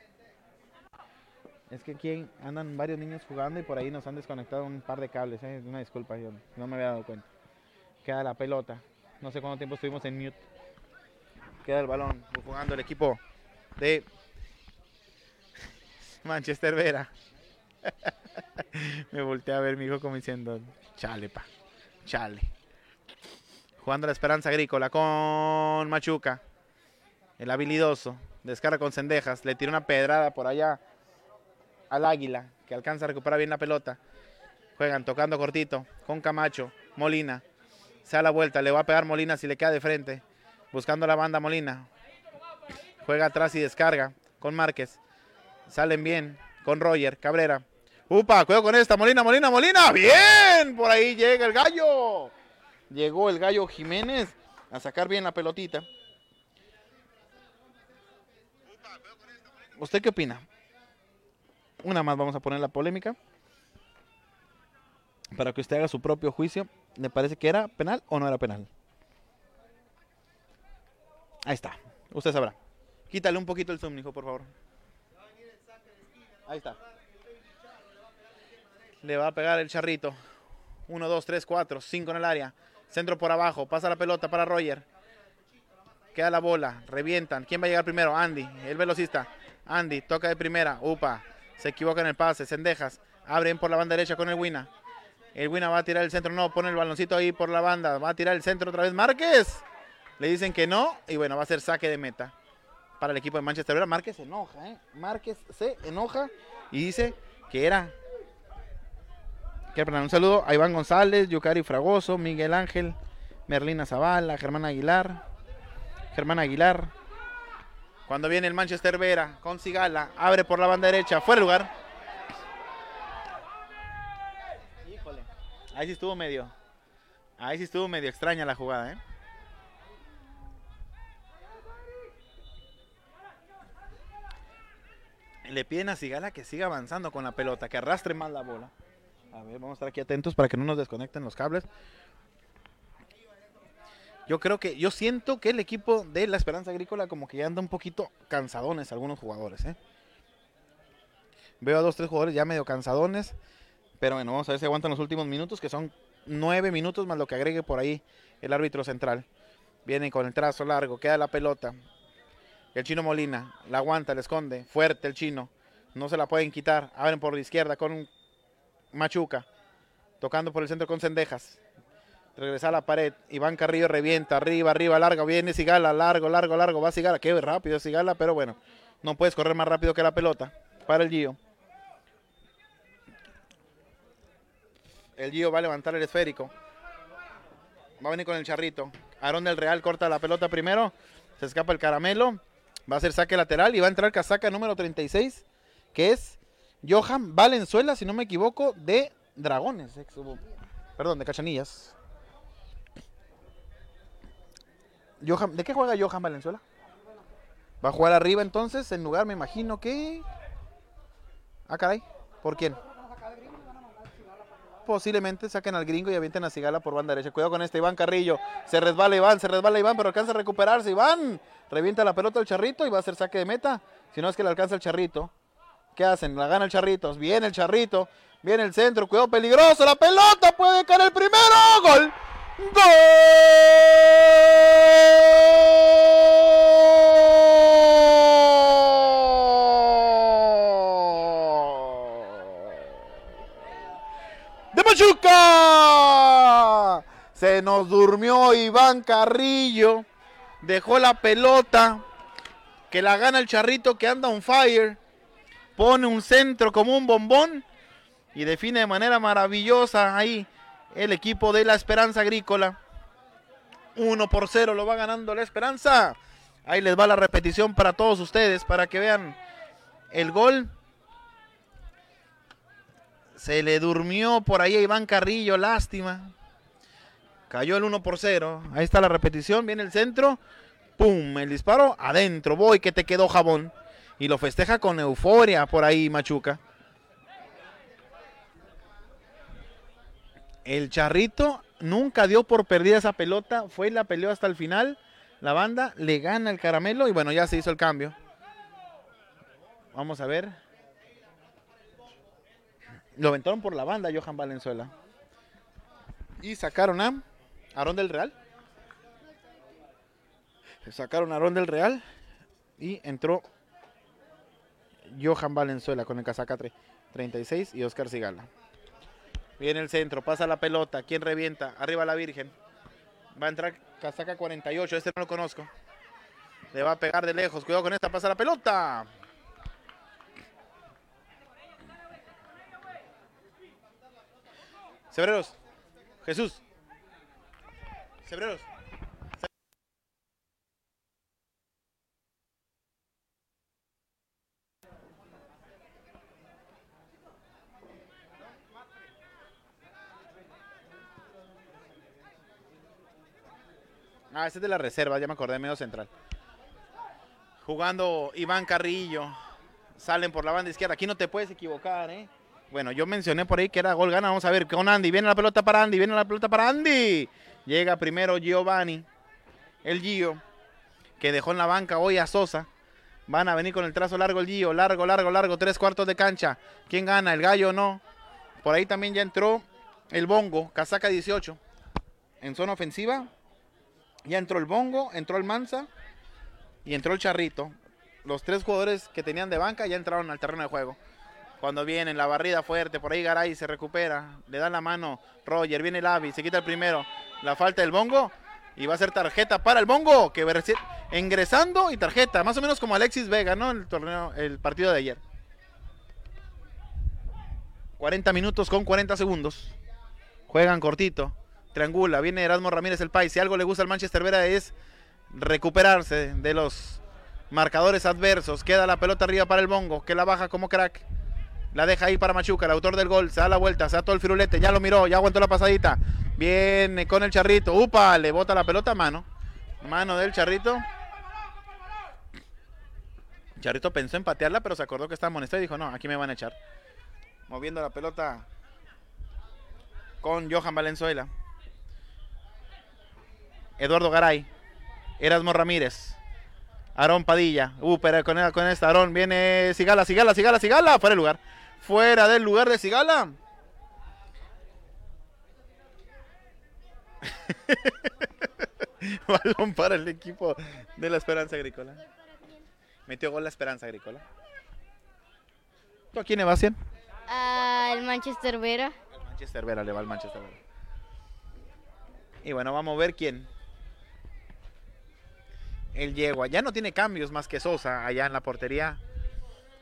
Es que aquí andan varios niños jugando y por ahí nos han desconectado un par de cables. ¿eh? Una disculpa, yo no me había dado cuenta. Queda la pelota. No sé cuánto tiempo estuvimos en mute. Queda el balón jugando el equipo de Manchester Vera. me volteé a ver mi hijo como diciendo, chale, pa, chale. Jugando la Esperanza Agrícola con Machuca. El habilidoso. Descarga con Cendejas. Le tira una pedrada por allá al Águila, que alcanza a recuperar bien la pelota. Juegan tocando cortito con Camacho. Molina. Se da la vuelta. Le va a pegar Molina si le queda de frente. Buscando la banda Molina. Juega atrás y descarga con Márquez. Salen bien con Roger Cabrera. Upa, cuidado con esta. Molina, Molina, Molina. Bien. Por ahí llega el gallo. Llegó el gallo Jiménez a sacar bien la pelotita. ¿Usted qué opina? Una más vamos a poner la polémica. Para que usted haga su propio juicio. ¿Le parece que era penal o no era penal? Ahí está. Usted sabrá. Quítale un poquito el zoom, hijo, por favor. Ahí está. Le va a pegar el charrito. 1, 2, 3, 4, 5 en el área. Centro por abajo. Pasa la pelota para Roger. Queda la bola. Revientan. ¿Quién va a llegar primero? Andy, el velocista. Andy, toca de primera. Upa. Se equivoca en el pase. Sendejas. Abren por la banda derecha con el Wina. El Wina va a tirar el centro. No, pone el baloncito ahí por la banda. Va a tirar el centro otra vez. Márquez. Le dicen que no. Y bueno, va a ser saque de meta para el equipo de Manchester. Vera Márquez se enoja, ¿eh? Márquez se enoja y dice que era. Que un saludo a Iván González, Yucari Fragoso, Miguel Ángel, Merlina Zavala, Germán Aguilar. Germán Aguilar. Cuando viene el Manchester Vera con Sigala, abre por la banda derecha, fuera de lugar. Híjole. Ahí sí estuvo medio. Ahí sí estuvo medio extraña la jugada, ¿eh? Le piden a Sigala que siga avanzando con la pelota, que arrastre más la bola. A ver, vamos a estar aquí atentos para que no nos desconecten los cables. Yo creo que, yo siento que el equipo de la Esperanza Agrícola como que ya anda un poquito cansadones algunos jugadores, ¿eh? Veo a dos, tres jugadores ya medio cansadones. Pero bueno, vamos a ver si aguantan los últimos minutos, que son nueve minutos más lo que agregue por ahí el árbitro central. Vienen con el trazo largo, queda la pelota. El chino Molina la aguanta, la esconde. Fuerte el chino. No se la pueden quitar. Abren por la izquierda con Machuca. Tocando por el centro con Cendejas. Regresa a la pared. Iván Carrillo revienta. Arriba, arriba, larga. Viene Sigala. Largo, largo, largo. Va Sigala. Qué rápido Sigala. Pero bueno. No puedes correr más rápido que la pelota. Para el Gio. El Gio va a levantar el esférico. Va a venir con el charrito. Aarón del Real corta la pelota primero. Se escapa el caramelo. Va a ser saque lateral y va a entrar casaca número 36, que es Johan Valenzuela, si no me equivoco, de Dragones. Perdón, de Cachanillas. Johan, ¿De qué juega Johan Valenzuela? Va a jugar arriba entonces, en lugar, me imagino que... Ah, caray. ¿Por quién? Posiblemente saquen al gringo y avienten a Sigala por banda derecha. Cuidado con este Iván Carrillo. Se resbala Iván, se resbala Iván, pero alcanza a recuperarse. Iván revienta la pelota al charrito y va a hacer saque de meta. Si no es que le alcanza el charrito. ¿Qué hacen? La gana el charrito. Viene el charrito. Viene el centro. Cuidado peligroso. La pelota puede caer el primero. Gol. ¡Gol! de Pachuca. Se nos durmió Iván Carrillo. Dejó la pelota. Que la gana el charrito que anda on fire. Pone un centro como un bombón. Y define de manera maravillosa ahí el equipo de la Esperanza Agrícola. 1 por 0 lo va ganando la Esperanza. Ahí les va la repetición para todos ustedes para que vean el gol Se le durmió por ahí a Iván Carrillo, lástima. Cayó el 1 por 0. Ahí está la repetición, viene el centro. ¡Pum! El disparo adentro. Voy que te quedó jabón. Y lo festeja con euforia por ahí Machuca. El charrito nunca dio por perdida esa pelota. Fue y la peleó hasta el final. La banda le gana el caramelo y bueno, ya se hizo el cambio. Vamos a ver. Lo aventaron por la banda Johan Valenzuela. Y sacaron a Aarón del Real. Sacaron a Aarón del Real. Y entró Johan Valenzuela con el casaca tre- 36 y Oscar Sigala. Viene el centro, pasa la pelota. ¿Quién revienta? Arriba la Virgen. Va a entrar casaca 48. Este no lo conozco. Le va a pegar de lejos. Cuidado con esta. Pasa la pelota. Cebreros. Jesús. Cebreros. Ah, ese es de la reserva, ya me acordé, medio central. Jugando Iván Carrillo. Salen por la banda izquierda. Aquí no te puedes equivocar, ¿eh? Bueno, yo mencioné por ahí que era gol gana. Vamos a ver con Andy. Viene la pelota para Andy. Viene la pelota para Andy. Llega primero Giovanni. El Gio. Que dejó en la banca hoy a Sosa. Van a venir con el trazo largo el Gio. Largo, largo, largo. Tres cuartos de cancha. ¿Quién gana? ¿El gallo no? Por ahí también ya entró el Bongo. Casaca 18. En zona ofensiva. Ya entró el Bongo. Entró el Mansa. Y entró el Charrito. Los tres jugadores que tenían de banca ya entraron al terreno de juego. Cuando viene la barrida fuerte, por ahí Garay se recupera, le dan la mano Roger, viene el Avi, se quita el primero, la falta del Bongo y va a ser tarjeta para el Bongo, que ingresando y tarjeta, más o menos como Alexis Vega, ¿no? El torneo, el partido de ayer. 40 minutos con 40 segundos. Juegan cortito, triangula, viene Erasmo Ramírez el país. Si algo le gusta al Manchester Vera es recuperarse de los marcadores adversos. Queda la pelota arriba para el Bongo, que la baja como crack. La deja ahí para Machuca, el autor del gol. Se da la vuelta, se da todo el firulete. Ya lo miró, ya aguantó la pasadita. Viene con el charrito. Upa, le bota la pelota a mano. Mano del charrito. Charrito pensó en patearla, pero se acordó que estaba amonestado y dijo, no, aquí me van a echar. Moviendo la pelota con Johan Valenzuela. Eduardo Garay. Erasmo Ramírez. Aarón Padilla. Uh, pero con, con esta Aarón viene Sigala, Sigala, Sigala, Sigala. Fuera del lugar. Fuera del lugar de Sigala. Balón para el equipo de la Esperanza Agrícola. Metió gol la Esperanza Agrícola. ¿Tú a quién le vas, 100? Al Manchester Vera. Al Manchester Vera le va al Manchester Vera. Y bueno, vamos a ver quién. El Yegua. Ya no tiene cambios más que Sosa allá en la portería.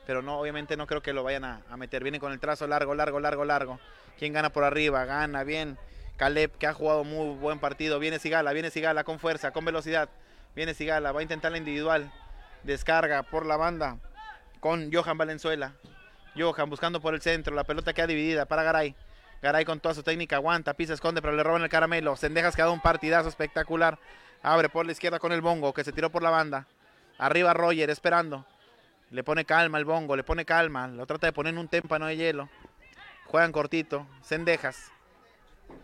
Pero no, obviamente no creo que lo vayan a, meter. Viene con el trazo largo, largo, largo, largo. ¿Quién gana por arriba? Gana bien. Caleb, que ha jugado muy buen partido. Viene Sigala, viene Sigala con fuerza, con velocidad. Viene Sigala, va a intentar la individual. Descarga por la banda con Johan Valenzuela. Johan buscando por el centro. La pelota queda dividida para Garay. Garay con toda su técnica aguanta, pisa, esconde, pero le roban el caramelo. Sendejas que ha dado un partidazo espectacular. Abre por la izquierda con el bongo que se tiró por la banda. Arriba Roger esperando. Le pone calma el bongo, le pone calma. Lo trata de poner en un témpano de hielo. Juegan cortito. Sendejas.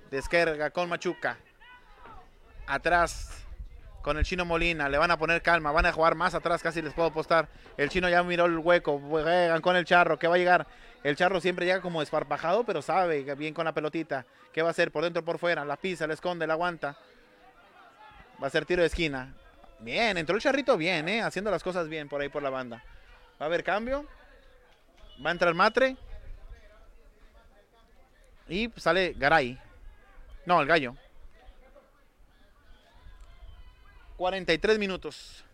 Descarga con Machuca. Atrás con el chino Molina. Le van a poner calma. Van a jugar más atrás. Casi les puedo apostar. El chino ya miró el hueco. Juegan con el charro. que va a llegar? El charro siempre llega como esparpajado, pero sabe bien con la pelotita. ¿Qué va a hacer? Por dentro, por fuera. La pisa, la esconde, la aguanta. Va a ser tiro de esquina. Bien, entró el charrito bien, ¿eh? Haciendo las cosas bien por ahí por la banda. Va a haber cambio. Va a entrar Matre. Y sale Garay. No, el gallo. 43 minutos.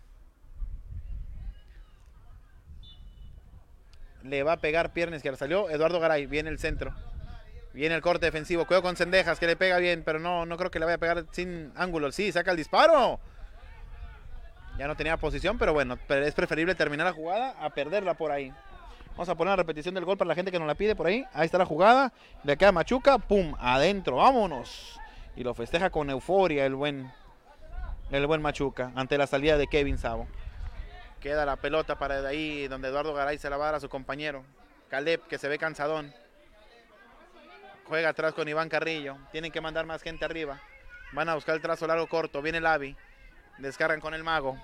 Le va a pegar pierna izquierda. Salió Eduardo Garay. Viene el centro. Viene el corte defensivo. Cuidado con Sendejas que le pega bien. Pero no, no creo que le vaya a pegar sin ángulo. Sí, saca el disparo. Ya no tenía posición, pero bueno, es preferible terminar la jugada a perderla por ahí. Vamos a poner la repetición del gol para la gente que nos la pide por ahí. Ahí está la jugada. De acá Machuca, pum, adentro, vámonos. Y lo festeja con euforia el buen, el buen Machuca ante la salida de Kevin Sabo. Queda la pelota para de ahí donde Eduardo Garay se la va a dar a su compañero. Caleb, que se ve cansadón. Juega atrás con Iván Carrillo. Tienen que mandar más gente arriba. Van a buscar el trazo largo corto. Viene el. Descargan con el mago.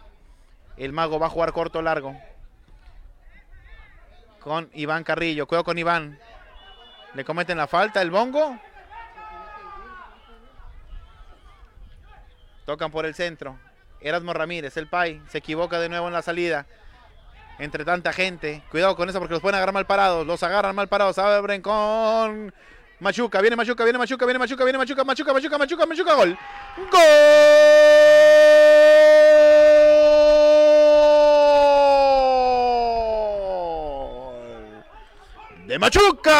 El mago va a jugar corto largo. Con Iván Carrillo. Cuidado con Iván. Le cometen la falta. El bongo. Tocan por el centro. Erasmo Ramírez, el Pai. Se equivoca de nuevo en la salida. Entre tanta gente. Cuidado con eso porque los pueden agarrar mal parados. Los agarran mal parados. Abren con Machuca. Viene Machuca, viene Machuca, viene Machuca, viene Machuca, Machuca, Machuca, Machuca, Machuca, gol. ¡Gol! De Machuca.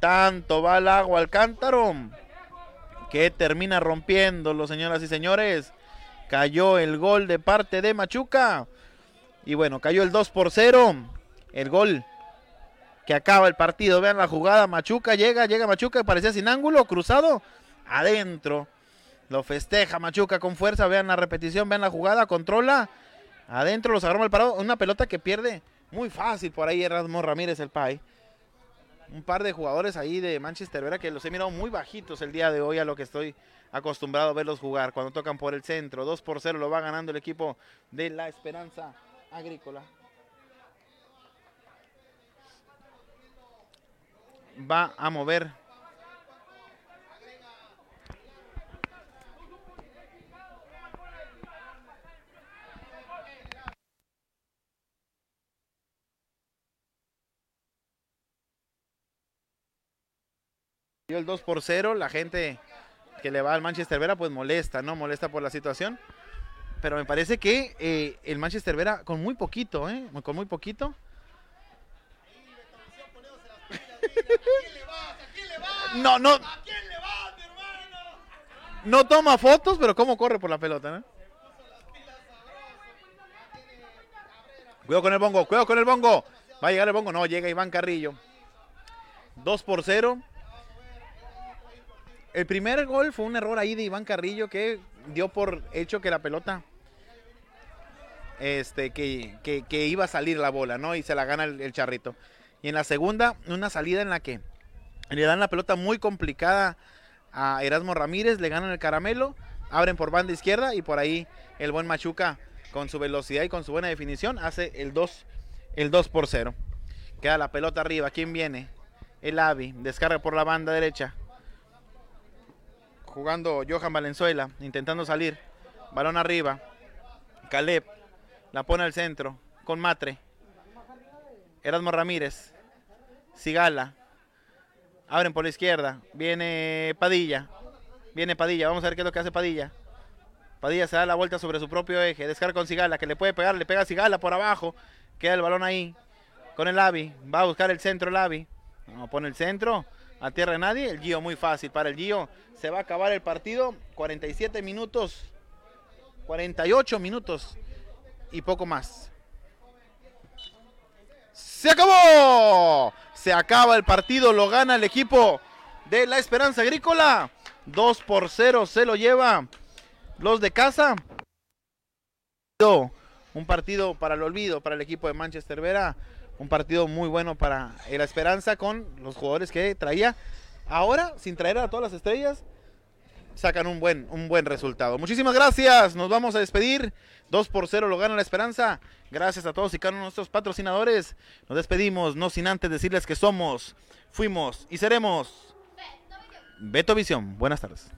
Tanto va el agua al cántaro que termina rompiéndolo, señoras y señores. Cayó el gol de parte de Machuca. Y bueno, cayó el 2 por 0. El gol que acaba el partido. Vean la jugada. Machuca llega, llega Machuca, parecía sin ángulo, cruzado, adentro. Lo festeja Machuca con fuerza. Vean la repetición, vean la jugada, controla. Adentro los agarró mal parado. Una pelota que pierde muy fácil por ahí Erasmo Ramírez, el Pai. Un par de jugadores ahí de Manchester, ¿verdad? Que los he mirado muy bajitos el día de hoy a lo que estoy acostumbrado a verlos jugar. Cuando tocan por el centro, 2 por 0 lo va ganando el equipo de la Esperanza Agrícola. Va a mover. El 2 por 0, la gente que le va al Manchester Vera pues molesta, ¿no? Molesta por la situación. Pero me parece que eh, el Manchester Vera con muy poquito, ¿eh? Con muy poquito. No, no. No toma fotos, pero cómo corre por la pelota, ¿no? Cuidado con el bongo, cuidado con el bongo. Va a llegar el bongo, no, llega Iván Carrillo. 2 por 0. El primer gol fue un error ahí de Iván Carrillo que dio por hecho que la pelota este, que, que, iba a salir la bola, ¿no? Y se la gana el, el, charrito. Y en la segunda, una salida en la que le dan la pelota muy complicada a Erasmo Ramírez, le ganan el caramelo, abren por banda izquierda y por ahí el buen Machuca con su velocidad y con su buena definición hace el 2, el 2 por 0. Queda la pelota arriba. ¿Quién viene? El Avi. Descarga por la banda derecha. Jugando Johan Valenzuela, intentando salir. Balón arriba. Caleb la pone al centro con Matre. Erasmo Ramírez. Sigala. Abren por la izquierda. Viene Padilla. Viene Padilla. Vamos a ver qué es lo que hace Padilla. Padilla se da la vuelta sobre su propio eje. Descarga con Sigala, que le puede pegar. Le pega a Sigala por abajo. Queda el balón ahí. Con el Avi. Va a buscar el centro el Avi. No, pone el centro. A tierra de nadie. El Gio muy fácil para el Gio. Se va a acabar el partido. 47 minutos. 48 minutos. Y poco más. ¡Se acabó! Se acaba el partido. Lo gana el equipo de la Esperanza Agrícola. 2 por 0 se lo lleva los de casa. Un partido para el olvido para el equipo de Manchester Vera. Un partido muy bueno para la Esperanza con los jugadores que traía. Ahora, sin traer a todas las estrellas, sacan un buen, un buen resultado. Muchísimas gracias. Nos vamos a despedir. 2 por 0 lo gana la Esperanza. Gracias a todos y cada uno de nuestros patrocinadores. Nos despedimos, no sin antes decirles que somos, fuimos y seremos Beto Visión. Buenas tardes.